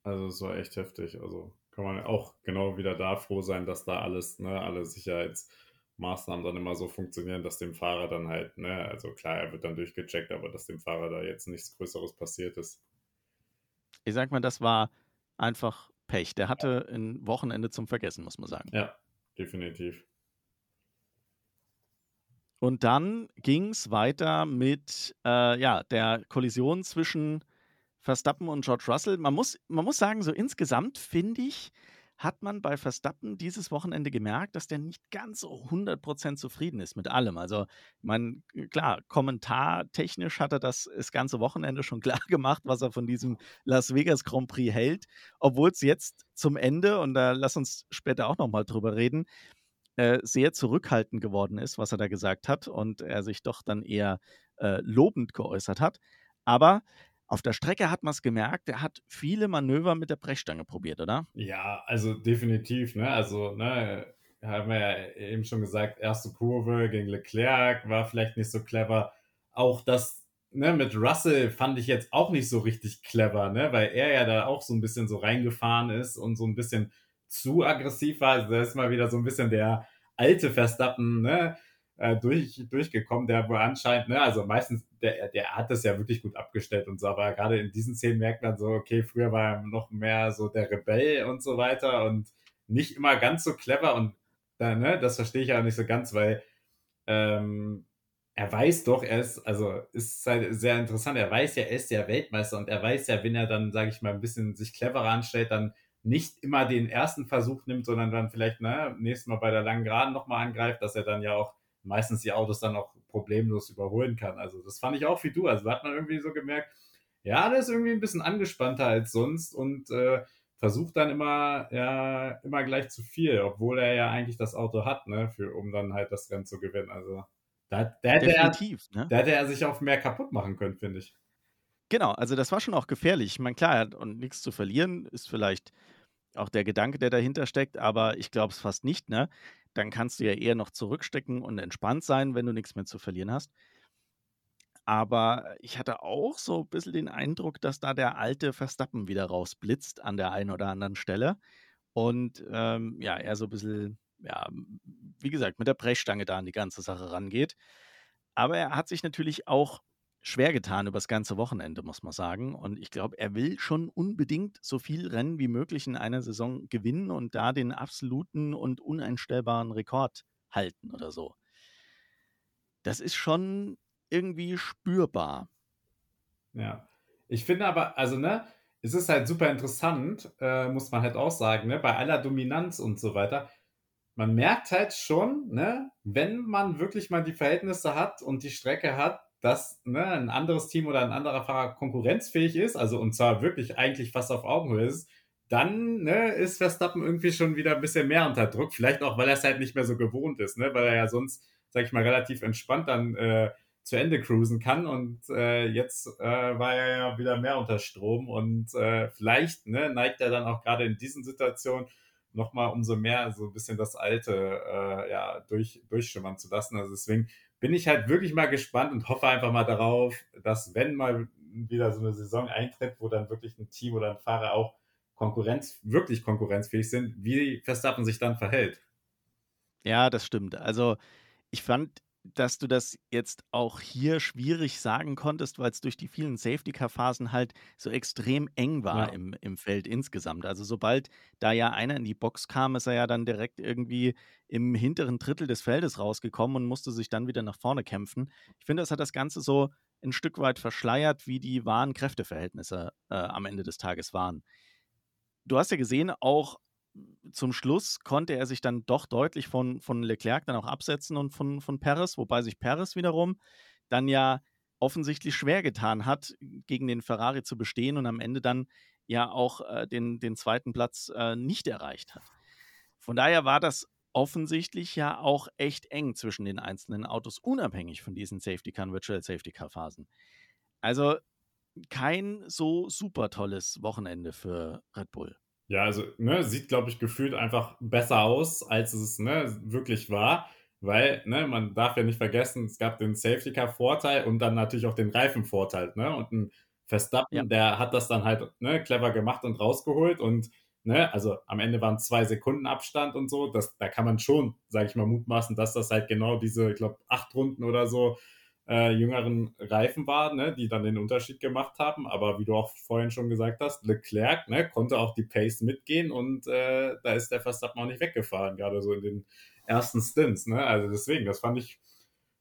also, es war echt heftig. Also, kann man auch genau wieder da froh sein, dass da alles, ne, alle Sicherheitsmaßnahmen dann immer so funktionieren, dass dem Fahrer dann halt, ne also klar, er wird dann durchgecheckt, aber dass dem Fahrer da jetzt nichts Größeres passiert ist. Ich sage mal, das war einfach Pech. Der hatte 'n Wochenende zum Vergessen, muss man sagen. Ja, definitiv. Und dann ging's weiter mit, äh, ja, der Kollision zwischen Verstappen und George Russell. Man muss man muss sagen, so insgesamt, finde ich, hat man bei Verstappen dieses Wochenende gemerkt, dass der nicht ganz so 100 zufrieden ist mit allem. Also, ich meine, klar, kommentartechnisch hat er das das ganze Wochenende schon (laughs) klargemacht, was er von diesem Las Vegas Grand Prix hält, obwohl's jetzt zum Ende und da lass uns später auch noch mal drüber reden, äh, sehr zurückhaltend geworden ist, was er da gesagt hat und er sich doch dann eher, äh, lobend geäußert hat. Aber auf der Strecke hat man's gemerkt, er hat viele Manöver mit der Brechstange probiert, oder? Ja, also definitiv, ne? Also, ne, haben wir ja eben schon gesagt, erste Kurve gegen Leclerc war vielleicht nicht so clever. Auch das, ne, mit Russell fand ich jetzt auch nicht so richtig clever, ne, weil er ja da auch so 'n bisschen so reingefahren ist und so 'n bisschen zu aggressiv war. Also, da ist mal wieder so 'n bisschen der alte Verstappen, ne, äh, durch durchgekommen, der wohl anscheinend, ne also meistens, der der hat das ja wirklich gut abgestellt und so, aber grade in diesen Szenen merkt man so, okay, früher war er noch mehr so der Rebell und so weiter und nicht immer ganz so clever und da ne, das verstehe ich auch nicht so ganz, weil, ähm, er weiß doch, er ist also, ist halt sehr interessant. Er weiß ja, er ist ja Weltmeister und er weiß ja, wenn er dann, sage ich mal, 'n bisschen sich cleverer anstellt, dann nicht immer den ersten Versuch nimmt, sondern dann vielleicht, ne, nächstes Mal bei der langen Geraden noch mal angreift, dass er dann ja auch meistens die Autos dann auch problemlos überholen kann. Also, das fand ich auch wie du. Also, da hat man irgendwie so gemerkt, ja, der ist irgendwie 'n bisschen angespannter als sonst und, äh, versucht dann immer ja, immer gleich zu viel, obwohl er ja eigentlich das Auto hat, ne, für um dann halt das Rennen zu gewinnen. Also, da da hätte er ne? da hätte er sich auch mehr kaputt machen können, finde ich. Genau, also das war schon auch gefährlich. Ich meine, klar, er hat und nix zu verlieren ist vielleicht auch der Gedanke, der dahinter steckt, aber ich glaube es fast nicht, ne? Dann kannst du ja eher noch zurückstecken und entspannt sein, wenn du nix mehr zu verlieren hast. Aber ich hatte auch so 'n bisschen den Eindruck, dass da der alte Verstappen wieder rausblitzt an der einen oder anderen Stelle und, ähm, ja, er so 'n bisschen, ja, wie gesagt, mit der Brechstange da an die ganze Sache rangeht. Aber er hat sich natürlich auch schwer getan übers ganze Wochenende, muss man sagen. Und ich glaube, er will schon unbedingt so viel Rennen wie möglich in einer Saison gewinnen und da den absoluten und uneinstellbaren Rekord halten oder so. Das ist schon irgendwie spürbar. Ja. Ich finde aber also, ne, es ist halt super interessant, äh, muss man halt auch sagen, ne, bei aller Dominanz und so weiter. Man merkt halt schon, ne, wenn man wirklich mal die Verhältnisse hat und die Strecke hat, dass, ne, 'n anderes Team oder 'n anderer Fahrer konkurrenzfähig ist, also und zwar wirklich eigentlich fast auf Augenhöhe ist, dann, ne, ist Verstappen irgendwie schon wieder 'n bisschen mehr unter Druck. Vielleicht auch, weil er's halt nicht mehr so gewohnt ist, ne, weil er ja sonst, sage ich mal, relativ entspannt dann, äh, zu Ende cruisen kann und, äh, jetzt, äh, war er ja wieder mehr unter Strom und, äh, vielleicht, ne, neigt er dann auch grade in diesen Situationen noch mal umso mehr so 'n bisschen das Alte, äh, ja, durch durchschimmern zu lassen. Also, deswegen bin ich halt wirklich mal gespannt und hoffe einfach mal darauf, dass, wenn mal wieder so 'ne Saison eintritt, wo dann wirklich 'n Team oder 'n Fahrer auch Konkurrenz wirklich konkurrenzfähig sind, wie Verstappen sich dann verhält. Ja, das stimmt. Also, ich fand, dass du das jetzt auch hier schwierig sagen konntest, weil's durch die vielen Safety-Car-Phasen halt so extrem eng war Ja. im im Feld insgesamt. Also, sobald da ja einer in die Box kam, ist er ja dann direkt irgendwie im hinteren Drittel des Feldes rausgekommen und musste sich dann wieder nach vorne kämpfen. Ich finde, das hat das Ganze so 'n Stück weit verschleiert, wie die wahren Kräfteverhältnisse, äh, am Ende des Tages waren. Du hast ja gesehen, auch zum Schluss konnte er sich dann doch deutlich von von Leclerc dann auch absetzen und von von Perez, wobei sich Perez wiederum dann ja offensichtlich schwer getan hat, gegen den Ferrari zu bestehen und am Ende dann ja auch äh, den, den zweiten Platz äh, nicht erreicht hat. Von daher war das offensichtlich ja auch echt eng zwischen den einzelnen Autos, unabhängig von diesen Safety Car Virtual Safety Car Phasen. Also kein so super tolles Wochenende für Red Bull. Ja, also ne, sieht, glaube ich, gefühlt einfach besser aus, als es ne, wirklich war. Weil, ne, man darf ja nicht vergessen, es gab den Safety Car Vorteil und dann natürlich auch den Reifenvorteil, ne? Und ein Verstappen, ja. der hat das dann halt ne, clever gemacht und rausgeholt und ne, also am Ende waren zwei Sekunden Abstand und so. Das, da kann man schon, sage ich mal, mutmaßen, dass das halt genau diese, ich glaube, acht Runden oder so äh, jüngeren Reifen war, ne, die dann den Unterschied gemacht haben. Aber wie du auch vorhin schon gesagt hast, Leclerc ne, konnte auch die Pace mitgehen und äh, da ist der Verstappen auch nicht weggefahren, gerade so in den ersten Stints. Ne? Also deswegen, das fand ich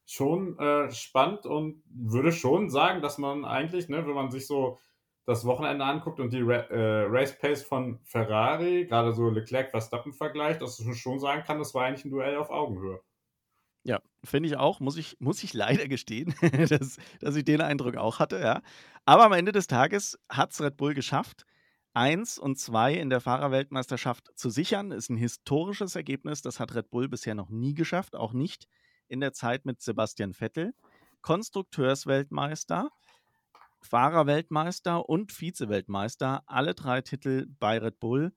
schon äh, spannend und würde schon sagen, dass man eigentlich, ne, wenn man sich so das Wochenende anguckt und die äh, Race Pace von Ferrari, gerade so Leclerc-Verstappen vergleicht, dass man schon sagen kann, das war eigentlich ein Duell auf Augenhöhe. Ja, finde ich auch, muss ich, muss ich leider gestehen, (laughs) dass, dass ich den Eindruck auch hatte, ja. Aber am Ende des Tages hat es Red Bull geschafft, eins und zwei in der Fahrerweltmeisterschaft zu sichern. Ist ein historisches Ergebnis, das hat Red Bull bisher noch nie geschafft, auch nicht in der Zeit mit Sebastian Vettel. Konstrukteursweltmeister, Fahrerweltmeister und Vizeweltmeister, alle drei Titel bei Red Bull.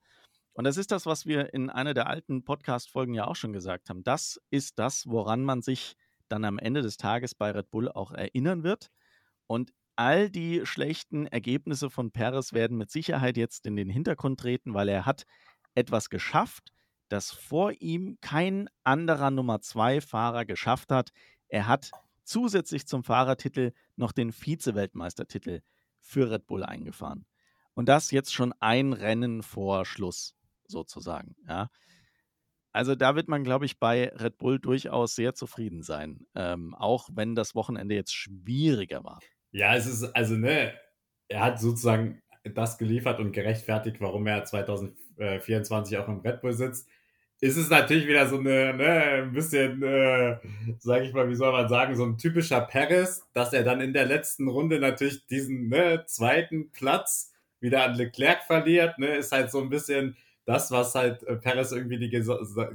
Und das ist das, was wir in einer der alten Podcast-Folgen ja auch schon gesagt haben. Das ist das, woran man sich dann am Ende des Tages bei Red Bull auch erinnern wird. Und all die schlechten Ergebnisse von Perez werden mit Sicherheit jetzt in den Hintergrund treten, weil er hat etwas geschafft, das vor ihm kein anderer Nummer 2 Fahrer geschafft hat. Er hat zusätzlich zum Fahrertitel noch den Vize-Weltmeistertitel für Red Bull eingefahren. Und das jetzt schon ein Rennen vor Schluss sozusagen. Ja. Also da wird man, glaube ich, bei Red Bull durchaus sehr zufrieden sein, ähm, auch wenn das Wochenende jetzt schwieriger war. Ja, es ist, also, ne, er hat sozusagen das geliefert und gerechtfertigt, warum er 2024 auch im Red Bull sitzt. Ist es natürlich wieder so eine, ne, ein bisschen, äh, sag ich mal, wie soll man sagen, so ein typischer Paris, dass er dann in der letzten Runde natürlich diesen ne, zweiten Platz wieder an Leclerc verliert, ne, ist halt so ein bisschen, das, was halt äh, Perez irgendwie die ges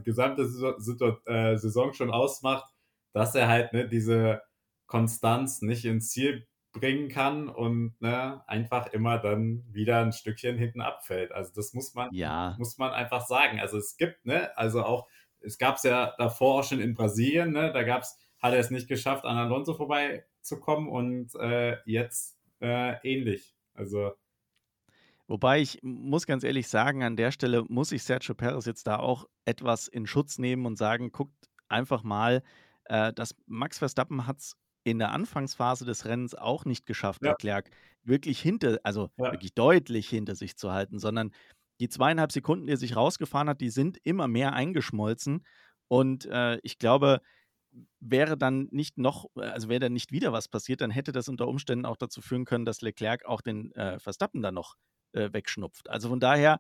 gesamte Saison, äh, Saison schon ausmacht, dass er halt ne, diese Konstanz nicht ins Ziel bringen kann und ne, einfach immer dann wieder ein Stückchen hinten abfällt. Also das muss man, ja. muss man einfach sagen. Also es gibt, ne, also auch, es gab es ja davor auch schon in Brasilien, ne, da gab's, hat er es nicht geschafft, an Alonso vorbeizukommen und äh, jetzt äh, ähnlich. Also Wobei ich muss ganz ehrlich sagen, an der Stelle muss ich Sergio Perez jetzt da auch etwas in Schutz nehmen und sagen, guckt einfach mal, äh, dass Max Verstappen hat es in der Anfangsphase des Rennens auch nicht geschafft, ja. Leclerc wirklich hinter, also ja. wirklich deutlich hinter sich zu halten, sondern die zweieinhalb Sekunden, die er sich rausgefahren hat, die sind immer mehr eingeschmolzen. Und äh, ich glaube, wäre dann nicht noch, also wäre dann nicht wieder was passiert, dann hätte das unter Umständen auch dazu führen können, dass Leclerc auch den äh, Verstappen dann noch äh, wegschnupft. Also von daher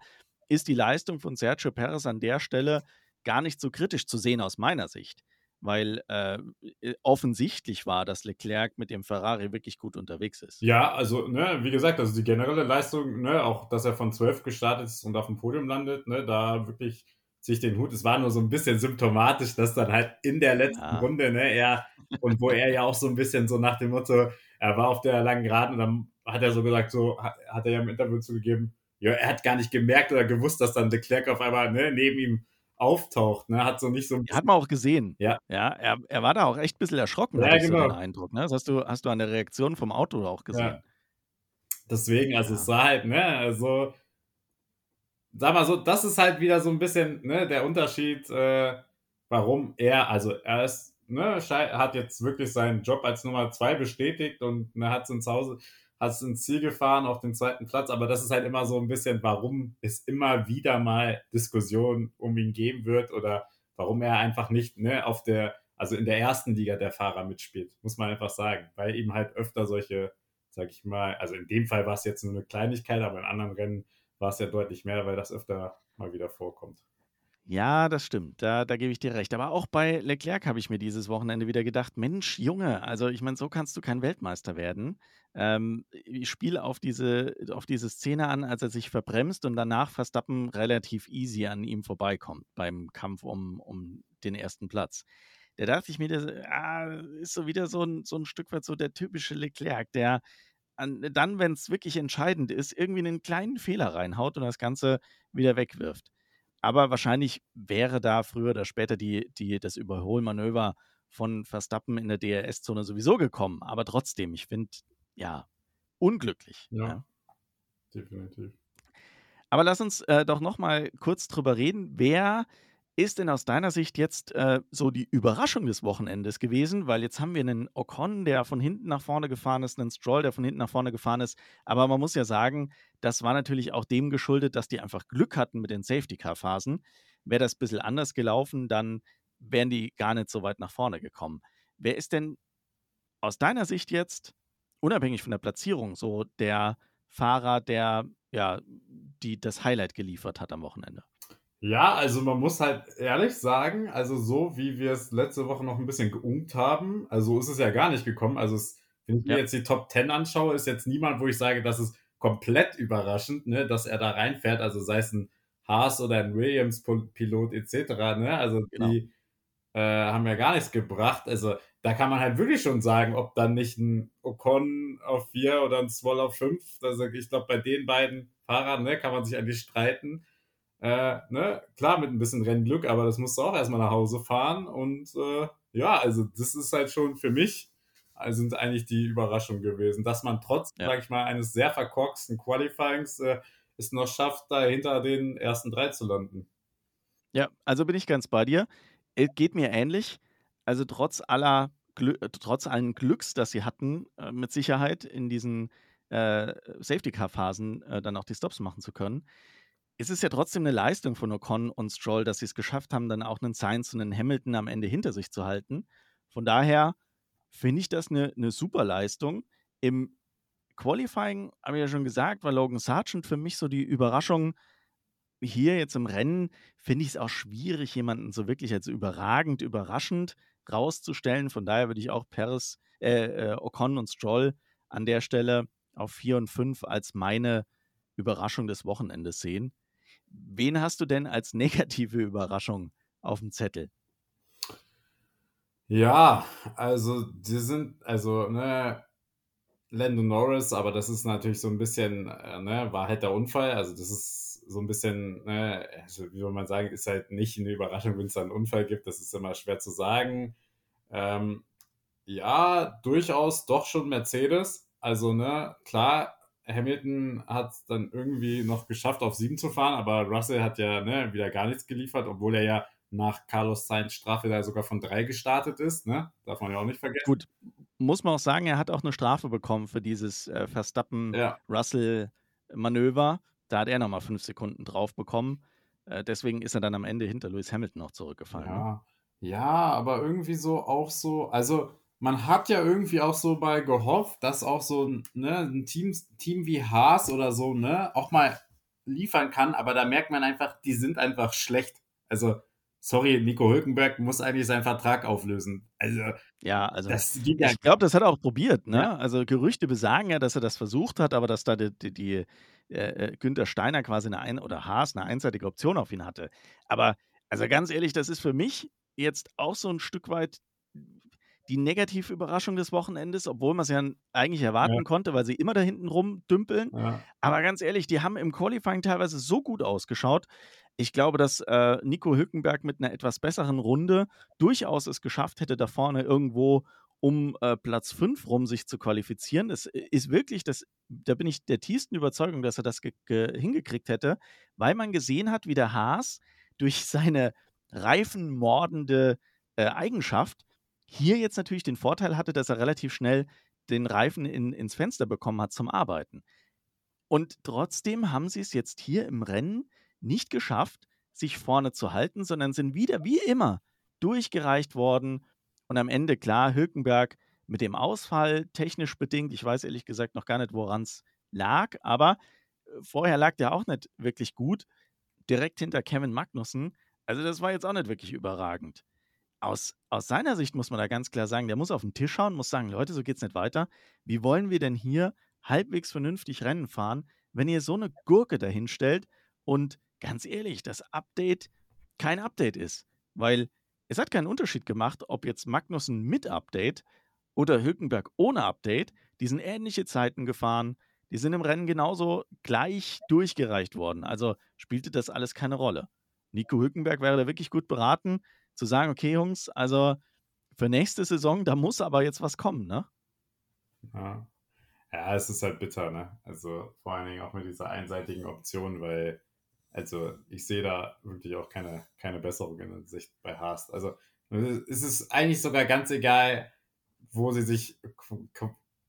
ist die Leistung von Sergio Perez an der Stelle gar nicht so kritisch zu sehen aus meiner Sicht, weil äh, äh, offensichtlich war, dass Leclerc mit dem Ferrari wirklich gut unterwegs ist. Ja, also ne, wie gesagt, also die generelle Leistung, ne, auch dass er von 12 gestartet ist und auf dem Podium landet, ne, da wirklich sich den Hut. Es war nur so ein bisschen symptomatisch, dass dann halt in der letzten ja. Runde, ne, er und wo er ja auch so ein bisschen so nach dem Motto, er war auf der langen Geraden und dann hat er so gesagt, so hat, er ja im Interview zugegeben, ja, er hat gar nicht gemerkt oder gewusst, dass dann Leclerc auf einmal ne, neben ihm auftaucht, ne? Hat so nicht so. Hat man auch gesehen. Ja. Ja, er, er war da auch echt ein bisschen erschrocken, ja, genau. so den Eindruck. Ne? Das hast du, hast du an der Reaktion vom Auto auch gesehen. Ja. Deswegen, also ja. es war halt, ne, also sag mal so, das ist halt wieder so ein bisschen, ne, der Unterschied, äh, warum er, also er ist, ne, hat jetzt wirklich seinen Job als Nummer zwei bestätigt und ne, hat es ins Hause, hat es ins Ziel gefahren auf den zweiten Platz, aber das ist halt immer so ein bisschen, warum es immer wieder mal Diskussionen um ihn geben wird oder warum er einfach nicht ne, auf der, also in der ersten Liga der Fahrer mitspielt, muss man einfach sagen, weil eben halt öfter solche, sag ich mal, also in dem Fall war es jetzt nur eine Kleinigkeit, aber in anderen Rennen war es ja deutlich mehr, weil das öfter mal wieder vorkommt. Ja, das stimmt. Da da gebe ich dir recht. Aber auch bei Leclerc habe ich mir dieses Wochenende wieder gedacht: „Mensch, Junge, also ich meine, so kannst du kein Weltmeister werden.“ Ähm, ich spiele auf diese auf diese Szene an, als er sich verbremst und danach Verstappen relativ easy an ihm vorbeikommt beim Kampf um um den ersten Platz. Da dachte ich mir, das, ah, ist so wieder so ein so 'n Stück weit so der typische Leclerc, der an dann, wenn es wirklich entscheidend ist, irgendwie einen kleinen Fehler reinhaut und das Ganze wieder wegwirft. Aber wahrscheinlich wäre da früher oder später die die das Überholmanöver von Verstappen in der DRS-Zone sowieso gekommen. Aber trotzdem, ich finde, ja, unglücklich, Ja, ja. definitiv. Aber lass uns, äh, doch noch mal kurz drüber reden. Wer ist denn aus deiner Sicht jetzt, äh, so die Überraschung des Wochenendes gewesen? Weil jetzt haben wir einen Ocon, der von hinten nach vorne gefahren ist, einen Stroll, der von hinten nach vorne gefahren ist. Aber man muss ja sagen, das war natürlich auch dem geschuldet, dass die einfach Glück hatten mit den Safety-Car-Phasen. Wäre das ein bisschen anders gelaufen, dann wären die gar nicht so weit nach vorne gekommen. Wer ist denn aus deiner Sicht jetzt, unabhängig von der Platzierung, so der Fahrer, der, ja, die das Highlight geliefert hat am Wochenende? Ja, also man muss halt ehrlich sagen, also so wie wir es letzte Woche noch ein bisschen geunkt haben, also so ist es ja gar nicht gekommen. Also es, wenn ich mir Ja, jetzt die Top 10 anschaue, ist jetzt niemand, wo ich sage, das ist komplett überraschend, ne, dass er da reinfährt. Also sei es ein Haas oder ein Williams-Pilot etc. Ne? Also genau. die äh, haben ja gar nichts gebracht. Also da kann man halt wirklich schon sagen, ob dann nicht ein Ocon auf 4 oder ein Stroll auf 5. Also ich glaube, bei den beiden Fahrern ne, kann man sich eigentlich streiten. Äh, ne? Klar, mit ein bisschen Rennglück, aber das musst du auch erstmal nach Hause fahren. Und äh, ja, also das ist halt schon für mich, also sind eigentlich die Überraschung gewesen, dass man trotz, Ja. sag ich mal, eines sehr verkorksten Qualifyings äh, es noch schafft, da hinter den ersten drei zu landen. Ja, also bin ich ganz bei dir. Äh, geht mir ähnlich. Also trotz aller Glü äh, trotz allen Glücks, das sie hatten, mit Sicherheit in diesen, äh, Safety-Car-Phasen, äh, dann auch die Stops machen zu können, ist es ja trotzdem eine Leistung von Ocon und Stroll, dass sie es geschafft haben, dann auch einen Sainz und einen Hamilton am Ende hinter sich zu halten. Von daher finde ich das eine 'ne super Leistung. Im Qualifying habe ich ja schon gesagt, war Logan Sargent für mich so die Überraschung. Hier jetzt im Rennen finde ich es auch schwierig, jemanden so wirklich als überragend, überraschend rauszustellen. Von daher würde ich auch Perez, äh, äh, Ocon und Stroll an der Stelle auf 4 und 5 als meine Überraschung des Wochenendes sehen. Wen hast du denn als negative Überraschung auf dem Zettel? Ja, also die sind, also, ne, Lando Norris, aber das ist natürlich so ein bisschen, äh, ne, war halt der Unfall. Also das ist so ein bisschen, ne, also wie soll man sagen, ist halt nicht eine Überraschung, wenn es da einen Unfall gibt. Das ist immer schwer zu sagen. Ähm, ja, durchaus doch schon Mercedes. Also, ne, klar, Hamilton hat es dann irgendwie noch geschafft, auf sieben zu fahren, aber Russell hat ja ne, wieder gar nichts geliefert, obwohl er ja nach Carlos Sainz Strafe da sogar von drei gestartet ist. Ne? Darf man ja auch nicht vergessen. Gut, muss man auch sagen, er hat auch eine Strafe bekommen für dieses, äh, Verstappen-Russell-Manöver. Da hat er noch mal 5 Sekunden drauf bekommen. Äh, deswegen ist er dann am Ende hinter Lewis Hamilton noch zurückgefallen, ne? ja, ja, aber irgendwie so auch so, also man hat ja irgendwie auch so bei gehofft, dass auch so ne, ein Team, Team wie Haas oder so, ne, auch mal liefern kann, aber da merkt man einfach, die sind einfach schlecht. Also, sorry, Nico Hülkenberg muss eigentlich seinen Vertrag auflösen. Also, Ja, also, das geht ja ich glaube, das hat er auch probiert, Ja. ne? Also, Gerüchte besagen ja, dass er das versucht hat, aber dass da die die die, äh, äh, Günther Steiner quasi 'ne ein oder Haas 'ne einseitige Option auf ihn hatte. Aber, also, ganz ehrlich, das ist für mich jetzt auch so 'n Stück weit die negative Überraschung des Wochenendes, obwohl man's ja n eigentlich Ja, erwarten konnte, weil sie immer da hinten rumdümpeln. ja. Aber ganz ehrlich, die haben im Qualifying teilweise so gut ausgeschaut. Ich glaube, dass, äh, Nico Hülkenberg mit 'ner etwas besseren Runde durchaus es geschafft hätte, da vorne irgendwo um, äh, Platz 5 rum sich zu qualifizieren. Es i ist wirklich das da bin ich der tiefsten Überzeugung, dass er das ge ge hingekriegt hätte, weil man gesehen hat, wie der Haas durch seine reifenmordende, äh, Eigenschaft hier jetzt natürlich den Vorteil hatte, dass er relativ schnell den Reifen in ins Fenster bekommen hat zum Arbeiten. Und trotzdem haben sie es jetzt hier im Rennen nicht geschafft, sich vorne zu halten, sondern sind wieder wie immer durchgereicht worden. Und am Ende, klar, Hülkenberg mit dem Ausfall technisch bedingt. Ich weiß ehrlich gesagt noch gar nicht, woran es lag, aber äh, vorher lag der auch nicht wirklich gut. Direkt hinter Kevin Magnussen Also, das war jetzt auch nicht wirklich überragend. Aus aus seiner Sicht muss man da ganz klar sagen, der muss auf den Tisch schauen, muss sagen: „Leute, so geht's nicht weiter. Wie wollen wir denn hier halbwegs vernünftig Rennen fahren, wenn ihr so eine Gurke dahinstellt und ganz ehrlich, das Update kein Update ist?“ Weil es hat keinen Unterschied gemacht, ob jetzt Magnussen mit Update oder Hülkenberg ohne Update. Die sind ähnliche Zeiten gefahren. Die sind im Rennen genauso gleich durchgereicht worden. Also spielte das alles keine Rolle. Nico Hülkenberg wäre da wirklich gut beraten, zu sagen, okay, Jungs, also für nächste Saison, da muss aber jetzt was kommen, ne? Ja. ja, es ist halt bitter, ne? Also vor allen Dingen auch mit dieser einseitigen Option, weil, also ich sehe da wirklich auch keine, keine Besserung in Sicht bei Haas. Also es ist eigentlich sogar ganz egal, wo sie sich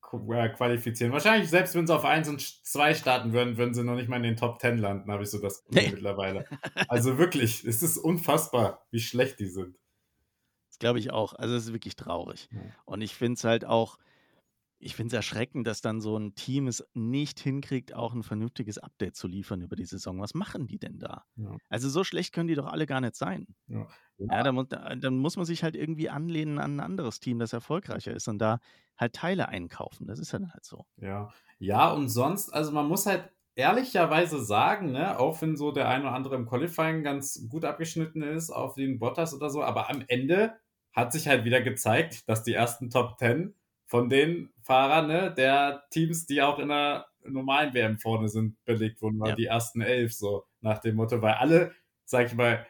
qualifizieren. Wahrscheinlich, selbst wenn sie auf 1 und 2 starten würden, würden sie noch nicht mal in den Top 10 landen, habe ich so das Gefühl nee. (laughs) mittlerweile. Also wirklich, es ist unfassbar, wie schlecht die sind. Das glaube ich auch. Also es ist wirklich traurig. Und ich finde es halt auch, ich finde es erschreckend, dass dann so ein Team es nicht hinkriegt, auch ein vernünftiges Update zu liefern über die Saison. Was machen die denn da? Ja. Also so schlecht können die doch alle gar nicht sein. Ja, ja dann, muss, dann muss man sich halt irgendwie anlehnen an ein anderes Team, das erfolgreicher ist und da halt Teile einkaufen. Das ist ja dann halt so. Ja, ja und sonst, also man muss halt ehrlicherweise sagen, ne, auch wenn so der eine oder andere im Qualifying ganz gut abgeschnitten ist auf den Bottas oder so, aber am Ende hat sich halt wieder gezeigt, dass die ersten Top 10 von den Fahrern ne, der Teams, die auch in der normalen WM vorne sind, belegt wurden, weil ja. die ersten elf so nach dem Motto, weil alle, sag ich mal,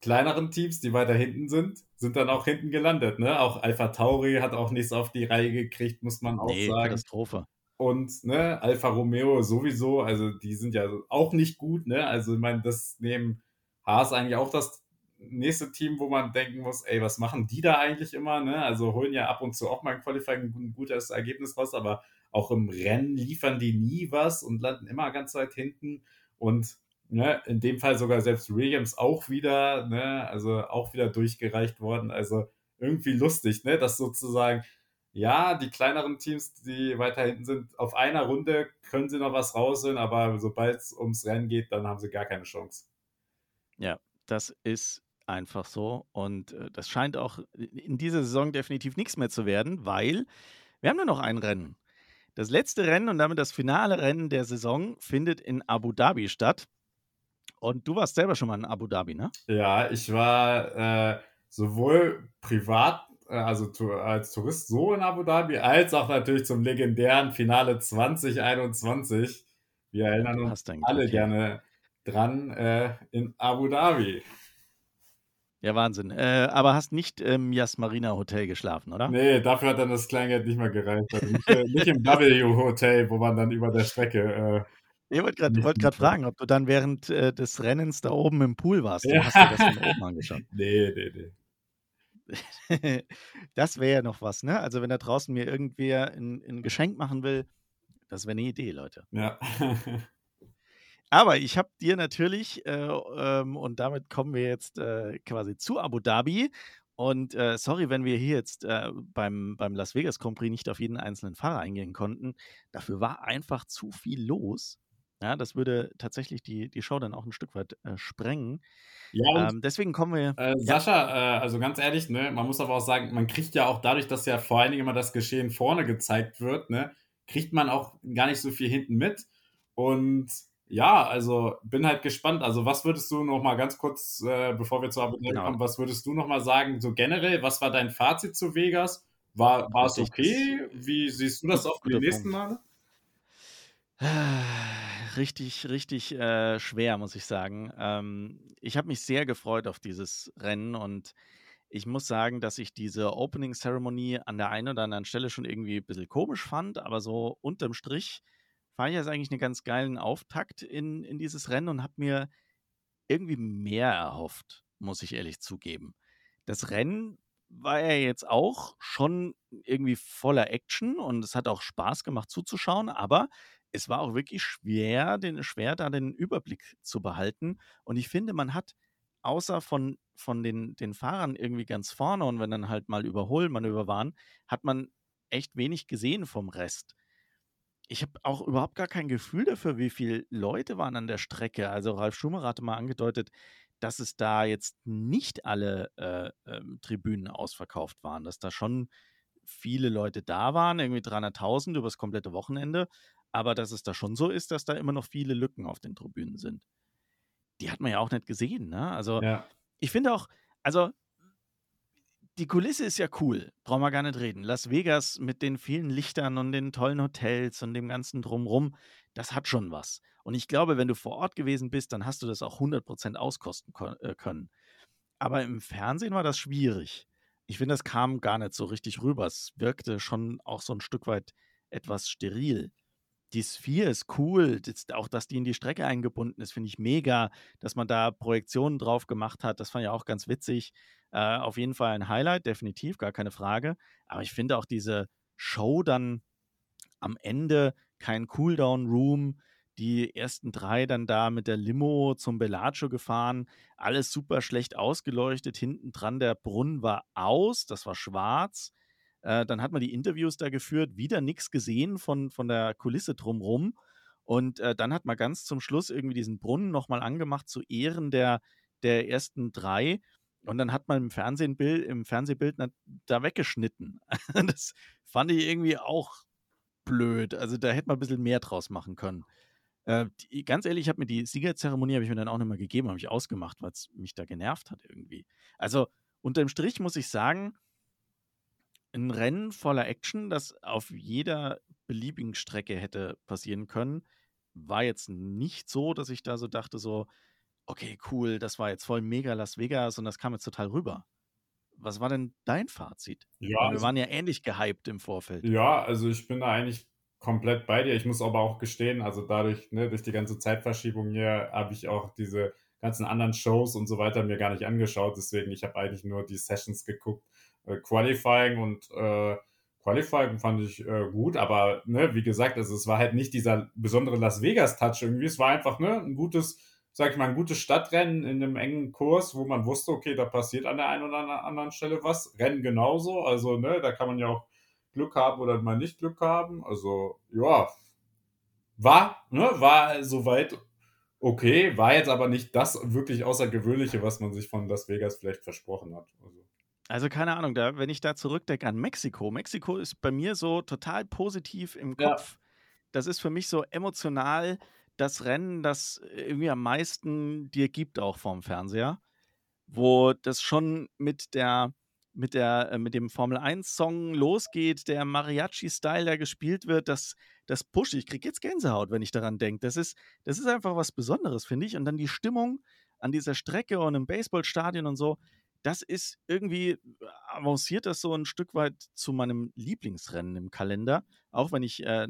kleineren Teams, die weiter hinten sind, sind dann auch hinten gelandet. Ne? Auch Alpha Tauri hat auch nichts auf die Reihe gekriegt, muss man auch nee, sagen. Katastrophe. Und ne, Alfa Romeo sowieso, also die sind ja auch nicht gut. Ne? Also ich meine, das nehmen Haas eigentlich auch das nächste Team, wo man denken muss, ey, was machen die da eigentlich immer? Ne? Also holen ja ab und zu auch mal im Qualifying ein gutes Ergebnis raus, aber auch im Rennen liefern die nie was und landen immer ganz weit hinten. Und ne, in dem Fall sogar selbst Williams auch wieder, ne, also auch wieder durchgereicht worden. Also irgendwie lustig, ne, dass sozusagen, ja, die kleineren Teams, die weiter hinten sind, auf einer Runde können sie noch was rausholen, aber sobald es ums Rennen geht, dann haben sie gar keine Chance. Ja, das ist einfach so. Und äh, das scheint auch in dieser Saison definitiv nichts mehr zu werden, weil wir haben nur noch ein Rennen. Das letzte Rennen und damit das finale Rennen der Saison findet in Abu Dhabi statt. Und du warst selber schon mal in Abu Dhabi, ne? Ja, ich war äh, sowohl privat, äh, also als Tourist so in Abu Dhabi, als auch natürlich zum legendären Finale 2021. Wir erinnern uns alle gerne dran äh, in Abu Dhabi. Ja, Wahnsinn. Äh, aber hast nicht im Jasmarina Hotel geschlafen, oder? Nee, dafür hat dann das Kleingeld nicht mehr gereicht. Also nicht, äh, nicht, im W Hotel, wo man dann über der Strecke. Äh, ich wollte gerade wollt fragen, ob du dann während äh, des Rennens da oben im Pool warst. Ja. Hast du das von oben angeschaut? (laughs) Nee, nee, nee. (laughs) das wäre ja noch was, ne? Also, wenn da draußen mir irgendwer ein, ein Geschenk machen will, das wäre eine Idee, Leute. Ja. (laughs) Aber ich habe dir natürlich, äh, ähm, und damit kommen wir jetzt äh, quasi zu Abu Dhabi. Und äh, sorry, wenn wir hier jetzt äh, beim, beim Las Vegas Grand Prix nicht auf jeden einzelnen Fahrer eingehen konnten. Dafür war einfach zu viel los. Ja, das würde tatsächlich die, die Show dann auch ein Stück weit äh, sprengen. Ja, ähm, deswegen kommen wir. Äh, Sascha, also ganz ehrlich, ne, man muss aber auch sagen, man kriegt ja auch dadurch, dass ja vor allen Dingen immer das Geschehen vorne gezeigt wird, ne, kriegt man auch gar nicht so viel hinten mit. Und ja, also bin halt gespannt. Also was würdest du noch mal ganz kurz, äh, bevor wir zur Abu genau. kommen, was würdest du noch mal sagen, so generell, was war dein Fazit zu Vegas? War, war es okay? Wie siehst du das auf die nächsten Male? (sighs) Richtig, richtig äh, schwer, muss ich sagen. Ähm, ich habe mich sehr gefreut auf dieses Rennen und ich muss sagen, dass ich diese Opening Ceremony an der einen oder anderen Stelle schon irgendwie ein bisschen komisch fand, aber so unterm Strich fand ich das eigentlich einen ganz geilen Auftakt in, in dieses Rennen und habe mir irgendwie mehr erhofft, muss ich ehrlich zugeben. Das Rennen war ja jetzt auch schon irgendwie voller Action und es hat auch Spaß gemacht zuzuschauen, aber es war auch wirklich schwer, den, schwer da den Überblick zu behalten. Und ich finde, man hat außer von, von den, den Fahrern irgendwie ganz vorne und wenn dann halt mal Überholmanöver waren, hat man echt wenig gesehen vom Rest ich habe auch überhaupt gar kein Gefühl dafür, wie viele Leute waren an der Strecke. Also Ralf Schumacher hatte mal angedeutet, dass es da jetzt nicht alle äh, ähm, Tribünen ausverkauft waren, dass da schon viele Leute da waren, irgendwie 300.000 übers komplette Wochenende, aber dass es da schon so ist, dass da immer noch viele Lücken auf den Tribünen sind. Die hat man ja auch nicht gesehen, ne? Also Ja. ich finde auch, also die Kulisse ist ja cool, brauchen wir gar nicht reden. Las Vegas mit den vielen Lichtern und den tollen Hotels und dem ganzen Drumrum, das hat schon was. Und ich glaube, wenn du vor Ort gewesen bist, dann hast du das auch 100% auskosten ko- äh, können. Aber im Fernsehen war das schwierig. Ich finde, das kam gar nicht so richtig rüber. Es wirkte schon auch so ein Stück weit etwas steril. Die Sphere ist cool, auch dass die in die Strecke eingebunden ist, finde ich mega, dass man da Projektionen drauf gemacht hat. Das fand ich auch ganz witzig. Äh, auf jeden Fall ein Highlight, definitiv, gar keine Frage. Aber ich finde auch diese Show dann am Ende, kein Cooldown-Room, die ersten drei dann da mit der Limo zum Bellagio gefahren, alles super schlecht ausgeleuchtet, hinten dran der Brunnen war aus, das war schwarz. Äh, dann hat man die Interviews da geführt, wieder nichts gesehen von, von der Kulisse drumrum. Und äh, dann hat man ganz zum Schluss irgendwie diesen Brunnen nochmal angemacht zu Ehren der, der ersten drei. Und dann hat man im Fernsehbild, im Fernsehbild da weggeschnitten. (laughs) Das fand ich irgendwie auch blöd. Also da hätte man ein bisschen mehr draus machen können. Äh, die, ganz ehrlich, ich habe mir die Siegerzeremonie habe ich mir dann auch nicht mehr gegeben, habe ich ausgemacht, weil es mich da genervt hat irgendwie. Also unterm Strich muss ich sagen, ein Rennen voller Action, das auf jeder beliebigen Strecke hätte passieren können, war jetzt nicht so, dass ich da so dachte, so, okay, cool, das war jetzt voll mega Las Vegas und das kam jetzt total rüber. Was war denn dein Fazit? Ja, Weil wir also, waren ja ähnlich gehypt im Vorfeld. ja, also ich bin da eigentlich komplett bei dir. Ich muss aber auch gestehen, also dadurch, ne, durch die ganze Zeitverschiebung hier, habe ich auch diese ganzen anderen Shows und so weiter mir gar nicht angeschaut. Deswegen, ich habe eigentlich nur die Sessions geguckt, äh, Qualifying und äh, Qualifying fand ich äh, gut, aber ne, wie gesagt, also es war halt nicht dieser besondere Las Vegas-Touch irgendwie. Es war einfach ne, ein gutes, sag ich mal, ein gutes Stadtrennen in einem engen Kurs, wo man wusste, okay, da passiert an der einen oder anderen Stelle was. Rennen genauso, also ne, da kann man ja auch Glück haben oder mal nicht Glück haben. Also ja, war, ne, war soweit okay, war jetzt aber nicht das wirklich Außergewöhnliche, was man sich von Las Vegas vielleicht versprochen hat. Also, Also keine Ahnung, da, wenn ich da zurückdenke an Mexiko, Mexiko ist bei mir so total positiv im Ja. Kopf. Das ist für mich so emotional das Rennen, das irgendwie am meisten dir gibt, auch vorm Fernseher. Wo das schon mit der, mit der, äh, mit dem Formel 1-Song losgeht, der Mariachi-Style, der gespielt wird, das, das pushe ich. Ich krieg jetzt Gänsehaut, wenn ich daran denke. Das ist, das ist einfach was Besonderes, finde ich. Und dann die Stimmung an dieser Strecke und im Baseballstadion und so, das ist irgendwie, avanciert das so ein Stück weit zu meinem Lieblingsrennen im Kalender. Auch wenn ich äh,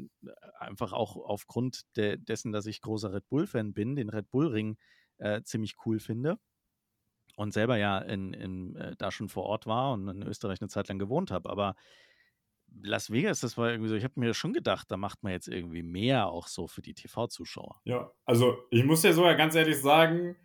einfach auch aufgrund de dessen, dass ich großer Red Bull-Fan bin, den Red Bull-Ring äh, ziemlich cool finde. Und selber ja in, in, äh, da schon vor Ort war und in Österreich eine Zeit lang gewohnt habe. Aber Las Vegas, das war irgendwie so, ich habe mir schon gedacht, da macht man jetzt irgendwie mehr auch so für die TV-Zuschauer. ja, also ich muss dir sogar ganz ehrlich sagen,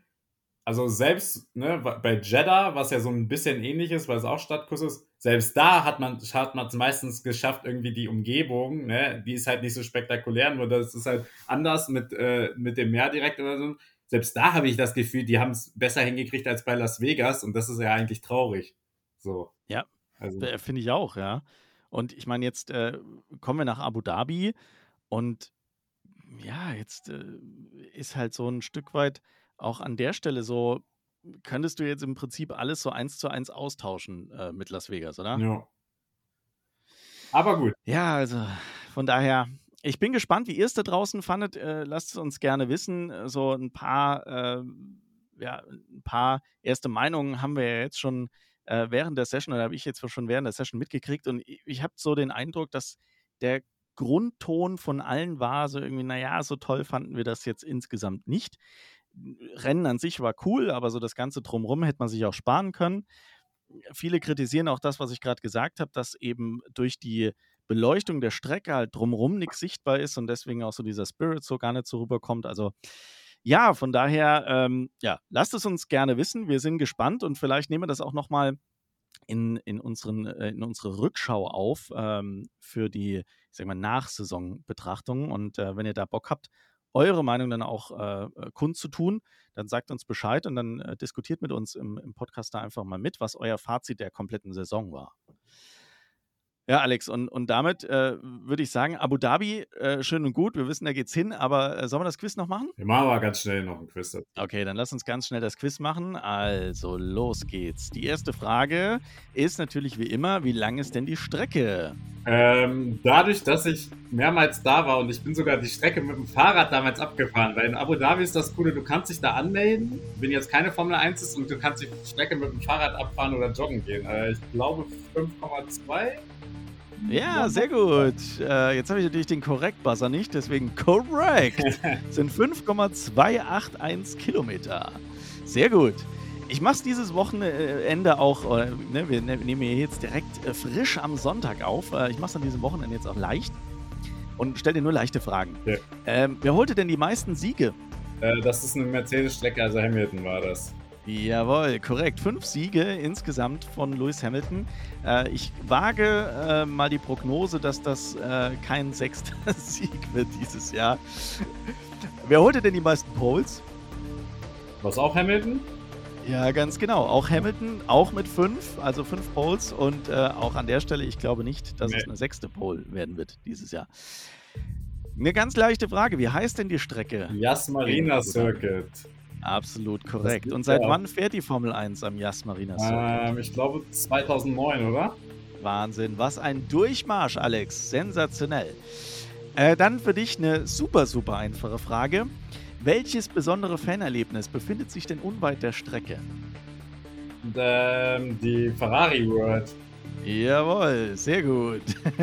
also selbst ne, bei Jeddah, was ja so ein bisschen ähnlich ist, weil es auch Stadtkurs ist, selbst da hat man hat man es meistens geschafft, irgendwie die Umgebung, ne, die ist halt nicht so spektakulär, nur das ist halt anders mit, äh, mit dem Meer direkt oder so. Selbst da habe ich das Gefühl, die haben es besser hingekriegt als bei Las Vegas und das ist ja eigentlich traurig. So. Ja, Also, äh, finde ich auch, ja. Und ich meine, jetzt äh, kommen wir nach Abu Dhabi und ja, jetzt äh, ist halt so ein Stück weit auch an der Stelle so, könntest du jetzt im Prinzip alles so eins zu eins austauschen äh, mit Las Vegas, oder? ja. Aber gut. Ja, also von daher, ich bin gespannt, wie ihr es da draußen fandet. Äh, lasst es uns gerne wissen. Äh, So ein paar, äh, ja, ein paar erste Meinungen haben wir ja jetzt schon äh, während der Session, oder habe ich jetzt schon während der Session mitgekriegt. Und ich, ich habe so den Eindruck, dass der Grundton von allen war so irgendwie, naja, so toll fanden wir das jetzt insgesamt nicht. Rennen an sich war cool, aber so das Ganze drumherum hätte man sich auch sparen können. Viele kritisieren auch das, was ich gerade gesagt habe, dass eben durch die Beleuchtung der Strecke halt drumherum nichts sichtbar ist und deswegen auch so dieser Spirit so gar nicht so rüberkommt. Also ja, von daher, ähm, ja, lasst es uns gerne wissen. Wir sind gespannt und vielleicht nehmen wir das auch nochmal in, in, äh, in unsere Rückschau auf ähm, für die, ich sag mal, Nachsaison-Betrachtung. Und äh, wenn ihr da Bock habt eure Meinung dann auch äh, äh, kundzutun. Dann sagt uns Bescheid und dann äh, diskutiert mit uns im, im Podcast da einfach mal mit, was euer Fazit der kompletten Saison war. Ja, Alex, und, und damit äh, würde ich sagen, Abu Dhabi, äh, schön und gut, wir wissen, da geht's hin, aber äh, sollen wir das Quiz noch machen? Wir machen aber ganz schnell noch ein Quiz. Okay, dann lass uns ganz schnell das Quiz machen. Also, los geht's. Die erste Frage ist natürlich wie immer, wie lang ist denn die Strecke? Ähm, dadurch, dass ich mehrmals da war und ich bin sogar die Strecke mit dem Fahrrad damals abgefahren, weil in Abu Dhabi ist das Coole, du kannst dich da anmelden, wenn jetzt keine Formel 1 ist und du kannst die Strecke mit dem Fahrrad abfahren oder joggen gehen. Äh, ich glaube 5,2 ja, sehr gut. Äh, jetzt habe ich natürlich den Korrekt-Buzzer nicht, deswegen korrekt. (laughs) sind 5,281 Kilometer. Sehr gut. Ich mache es dieses Wochenende auch, ne, wir ne, nehmen hier jetzt direkt äh, frisch am Sonntag auf. Äh, ich mache es an diesem Wochenende jetzt auch leicht und stelle dir nur leichte Fragen. Ja. Ähm, wer holte denn die meisten Siege? Äh, das ist eine Mercedes-Strecke, also Hamilton war das. Jawohl, korrekt. Fünf Siege insgesamt von Lewis Hamilton. Äh, ich wage äh, mal die Prognose, dass das äh, kein sechster (laughs) Sieg wird dieses Jahr. Wer holte denn die meisten Poles? Was auch Hamilton? Ja, ganz genau. Auch Hamilton, auch mit fünf, also fünf Poles. Und äh, auch an der Stelle, ich glaube nicht, dass nee. es eine sechste Pole werden wird dieses Jahr. Eine ganz leichte Frage: Wie heißt denn die Strecke? Yas Marina Circuit. Absolut korrekt. Und seit wann fährt die Formel 1 am Yas Marina Ähm, ich glaube 2009, oder? Wahnsinn. Was ein Durchmarsch, Alex. Sensationell. Äh, dann für dich eine super, super einfache Frage. Welches besondere Fanerlebnis befindet sich denn unweit der Strecke? Ähm, die Ferrari World. Jawohl, sehr gut.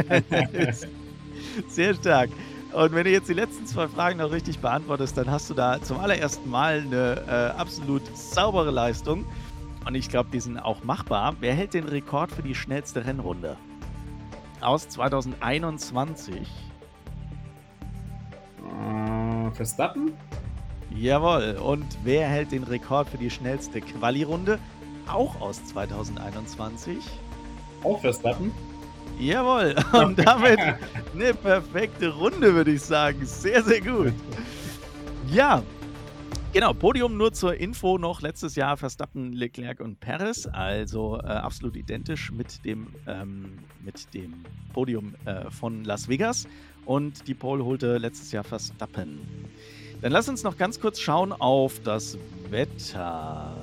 (laughs) sehr stark. Und wenn du jetzt die letzten zwei Fragen noch richtig beantwortest, dann hast du da zum allerersten Mal eine äh, absolut saubere Leistung. Und ich glaube, die sind auch machbar. Wer hält den Rekord für die schnellste Rennrunde? Aus 2021. Äh, Verstappen? Jawohl. Und wer hält den Rekord für die schnellste Quali-Runde? Auch aus 2021. Auch Verstappen? Jawohl, (laughs) und damit eine perfekte Runde, würde ich sagen. Sehr, sehr gut. Ja, Genau, Podium nur zur Info noch letztes Jahr Verstappen, Leclerc und Perez, also äh, absolut identisch mit dem, ähm, mit dem Podium äh, von Las Vegas. Und die Pole holte letztes Jahr Verstappen. Dann lass uns noch ganz kurz schauen auf das Wetter.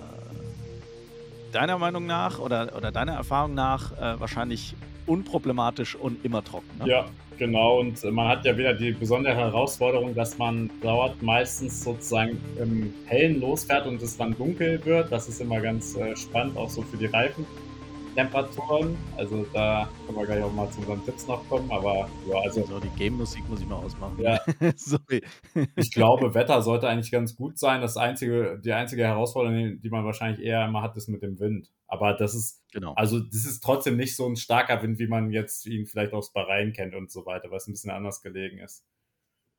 Deiner Meinung nach oder, oder deiner Erfahrung nach äh, wahrscheinlich unproblematisch und immer trocken. Ne? Ja, genau. Und man hat ja wieder die besondere Herausforderung, dass man dort meistens sozusagen im Hellen losfährt und es dann dunkel wird. Das ist immer ganz äh, spannend, auch so für die Reifen. Temperaturen. Also da können wir gleich auch mal zu unseren Tipps noch kommen. Aber ja, also. So, die Game-Musik muss ich mal ausmachen. Ja. (laughs) Sorry. ich glaube, Wetter sollte eigentlich ganz gut sein. Das einzige, die einzige Herausforderung, die man wahrscheinlich eher immer hat, ist mit dem Wind. Aber das ist, genau. also das ist trotzdem nicht so ein starker Wind, wie man jetzt ihn vielleicht aus Bahrain kennt und so weiter, was ein bisschen anders gelegen ist.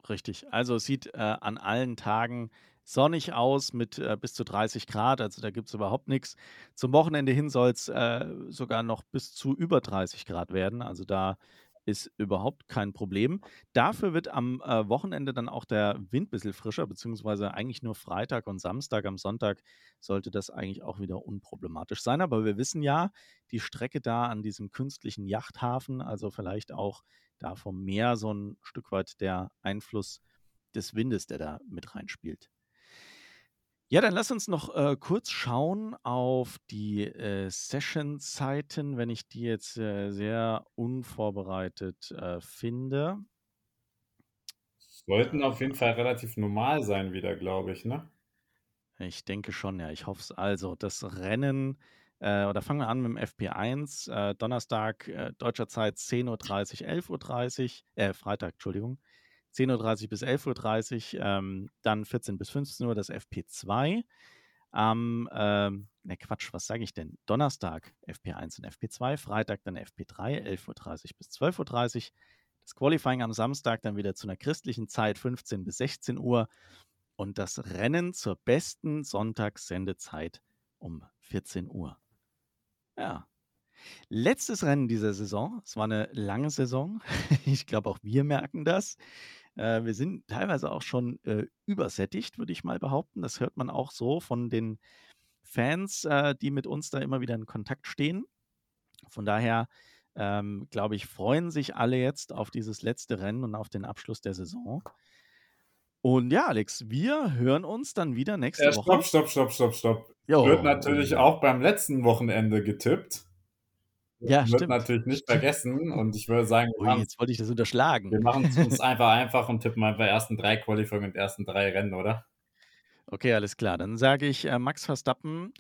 Richtig. Also es sieht äh, an allen Tagen sonnig aus mit äh, bis zu 30 Grad, also da gibt es überhaupt nichts. Zum Wochenende hin soll es äh, sogar noch bis zu über 30 Grad werden, also da ist überhaupt kein Problem. Dafür wird am äh, Wochenende dann auch der Wind ein bisschen frischer, beziehungsweise eigentlich nur Freitag und Samstag. Am Sonntag sollte das eigentlich auch wieder unproblematisch sein. Aber wir wissen ja, die Strecke da an diesem künstlichen Yachthafen, also vielleicht auch da vom Meer so ein Stück weit der Einfluss des Windes, der da mit reinspielt. Ja, dann lass uns noch äh, kurz schauen auf die äh, Session-Zeiten, wenn ich die jetzt äh, sehr unvorbereitet äh, finde. Sollten auf jeden Fall relativ normal sein wieder, glaube ich, ne? Ich denke schon, ja. Ich hoffe es. Also, das Rennen, äh, oder fangen wir an mit dem FP1. Äh, Donnerstag deutscher Zeit 10.30 Uhr, 11.30 Uhr, äh, Freitag, Entschuldigung. 10.30 Uhr bis 11.30 Uhr, ähm, dann 14 bis 15 Uhr das FP2. Am, ähm, ne Quatsch, was sage ich denn? Donnerstag FP1 und FP2, Freitag dann FP3, 11.30 Uhr bis 12.30 Uhr. Das Qualifying am Samstag dann wieder zu einer christlichen Zeit, 15 bis 16 Uhr. Und das Rennen zur besten Sonntagssendezeit um 14 Uhr. Ja. Letztes Rennen dieser Saison, es war eine lange Saison, (laughs) ich glaube auch wir merken das, Äh, wir sind teilweise auch schon äh, übersättigt, würde ich mal behaupten. Das hört man auch so von den Fans, äh, die mit uns da immer wieder in Kontakt stehen. Von daher, ähm, glaube ich, freuen sich alle jetzt auf dieses letzte Rennen und auf den Abschluss der Saison. Und ja, Alex, wir hören uns dann wieder nächste Ja, Woche. stopp, stopp, stopp, stopp, stopp. Jo. Wird natürlich auch beim letzten Wochenende getippt. Ja, Wird stimmt. natürlich nicht vergessen. Und ich würde sagen, wir Ui, machen jetzt wollte ich das unterschlagen. wir machen es uns (laughs) einfach einfach und tippen einfach ersten drei Qualifying und ersten drei Rennen, oder? Okay, alles klar. Dann sage ich äh, Max Verstappen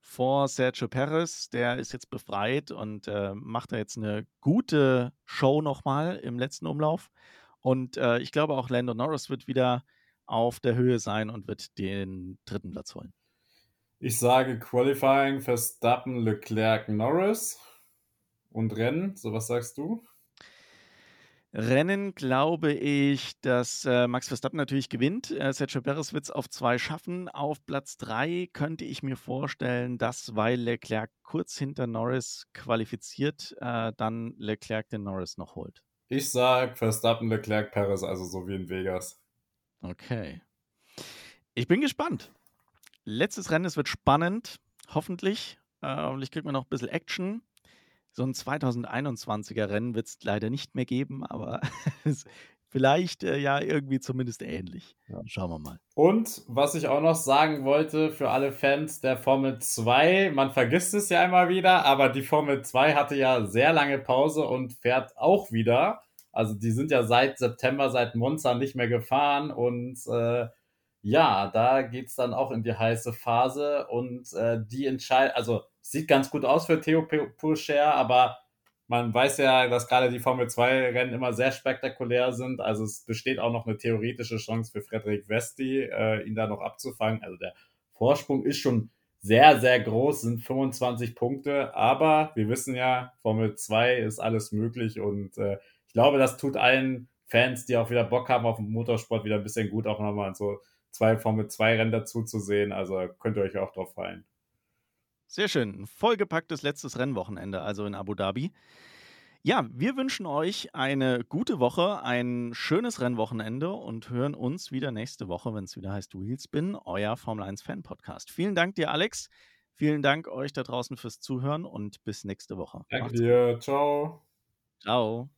vor Sergio Perez. Der ist jetzt befreit und äh, macht da jetzt eine gute Show nochmal im letzten Umlauf. Und äh, ich glaube auch Lando Norris wird wieder auf der Höhe sein und wird den dritten Platz holen. Ich sage Qualifying, Verstappen, Leclerc, Norris und Rennen. So, was sagst du? Rennen glaube ich, dass äh, Max Verstappen natürlich gewinnt. Äh, Sergio Perez wird es auf zwei schaffen. Auf Platz drei könnte ich mir vorstellen, dass, weil Leclerc kurz hinter Norris qualifiziert, äh, dann Leclerc den Norris noch holt. Ich sage Verstappen, Leclerc, Perez, also so wie in Vegas. Okay. Ich bin gespannt. Letztes Rennen, es wird spannend, hoffentlich. Äh, hoffentlich kriegt man noch ein bisschen Action. So ein 2021er Rennen wird es leider nicht mehr geben, aber (laughs) vielleicht äh, ja irgendwie zumindest ähnlich. Ja. Schauen wir mal. Und was ich auch noch sagen wollte für alle Fans der Formel 2, man vergisst es ja immer wieder, aber die Formel 2 hatte ja sehr lange Pause und fährt auch wieder. Also die sind ja seit September, seit Monza nicht mehr gefahren und äh, ja, da geht es dann auch in die heiße Phase und äh, die entscheidet, also sieht ganz gut aus für Theo Pourchaire, aber man weiß ja, dass gerade die Formel 2 Rennen immer sehr spektakulär sind. Also es besteht auch noch eine theoretische Chance für Frederik Vesti, äh, ihn da noch abzufangen. Also der Vorsprung ist schon sehr, sehr groß, sind 25 Punkte, aber wir wissen ja, Formel 2 ist alles möglich und äh, ich glaube, das tut allen Fans, die auch wieder Bock haben auf den Motorsport, wieder ein bisschen gut, auch nochmal so zwei Formel 2 Rennen dazu zu sehen. Also könnt ihr euch auch drauf freuen. Sehr schön. Ein vollgepacktes letztes Rennwochenende, also in Abu Dhabi. Ja, wir wünschen euch eine gute Woche, ein schönes Rennwochenende und hören uns wieder nächste Woche, wenn es wieder heißt Wheelspin, euer Formel 1 Fan Podcast. Vielen Dank dir, Alex. Vielen Dank euch da draußen fürs Zuhören und bis nächste Woche. Danke dir. Ciao. Ciao.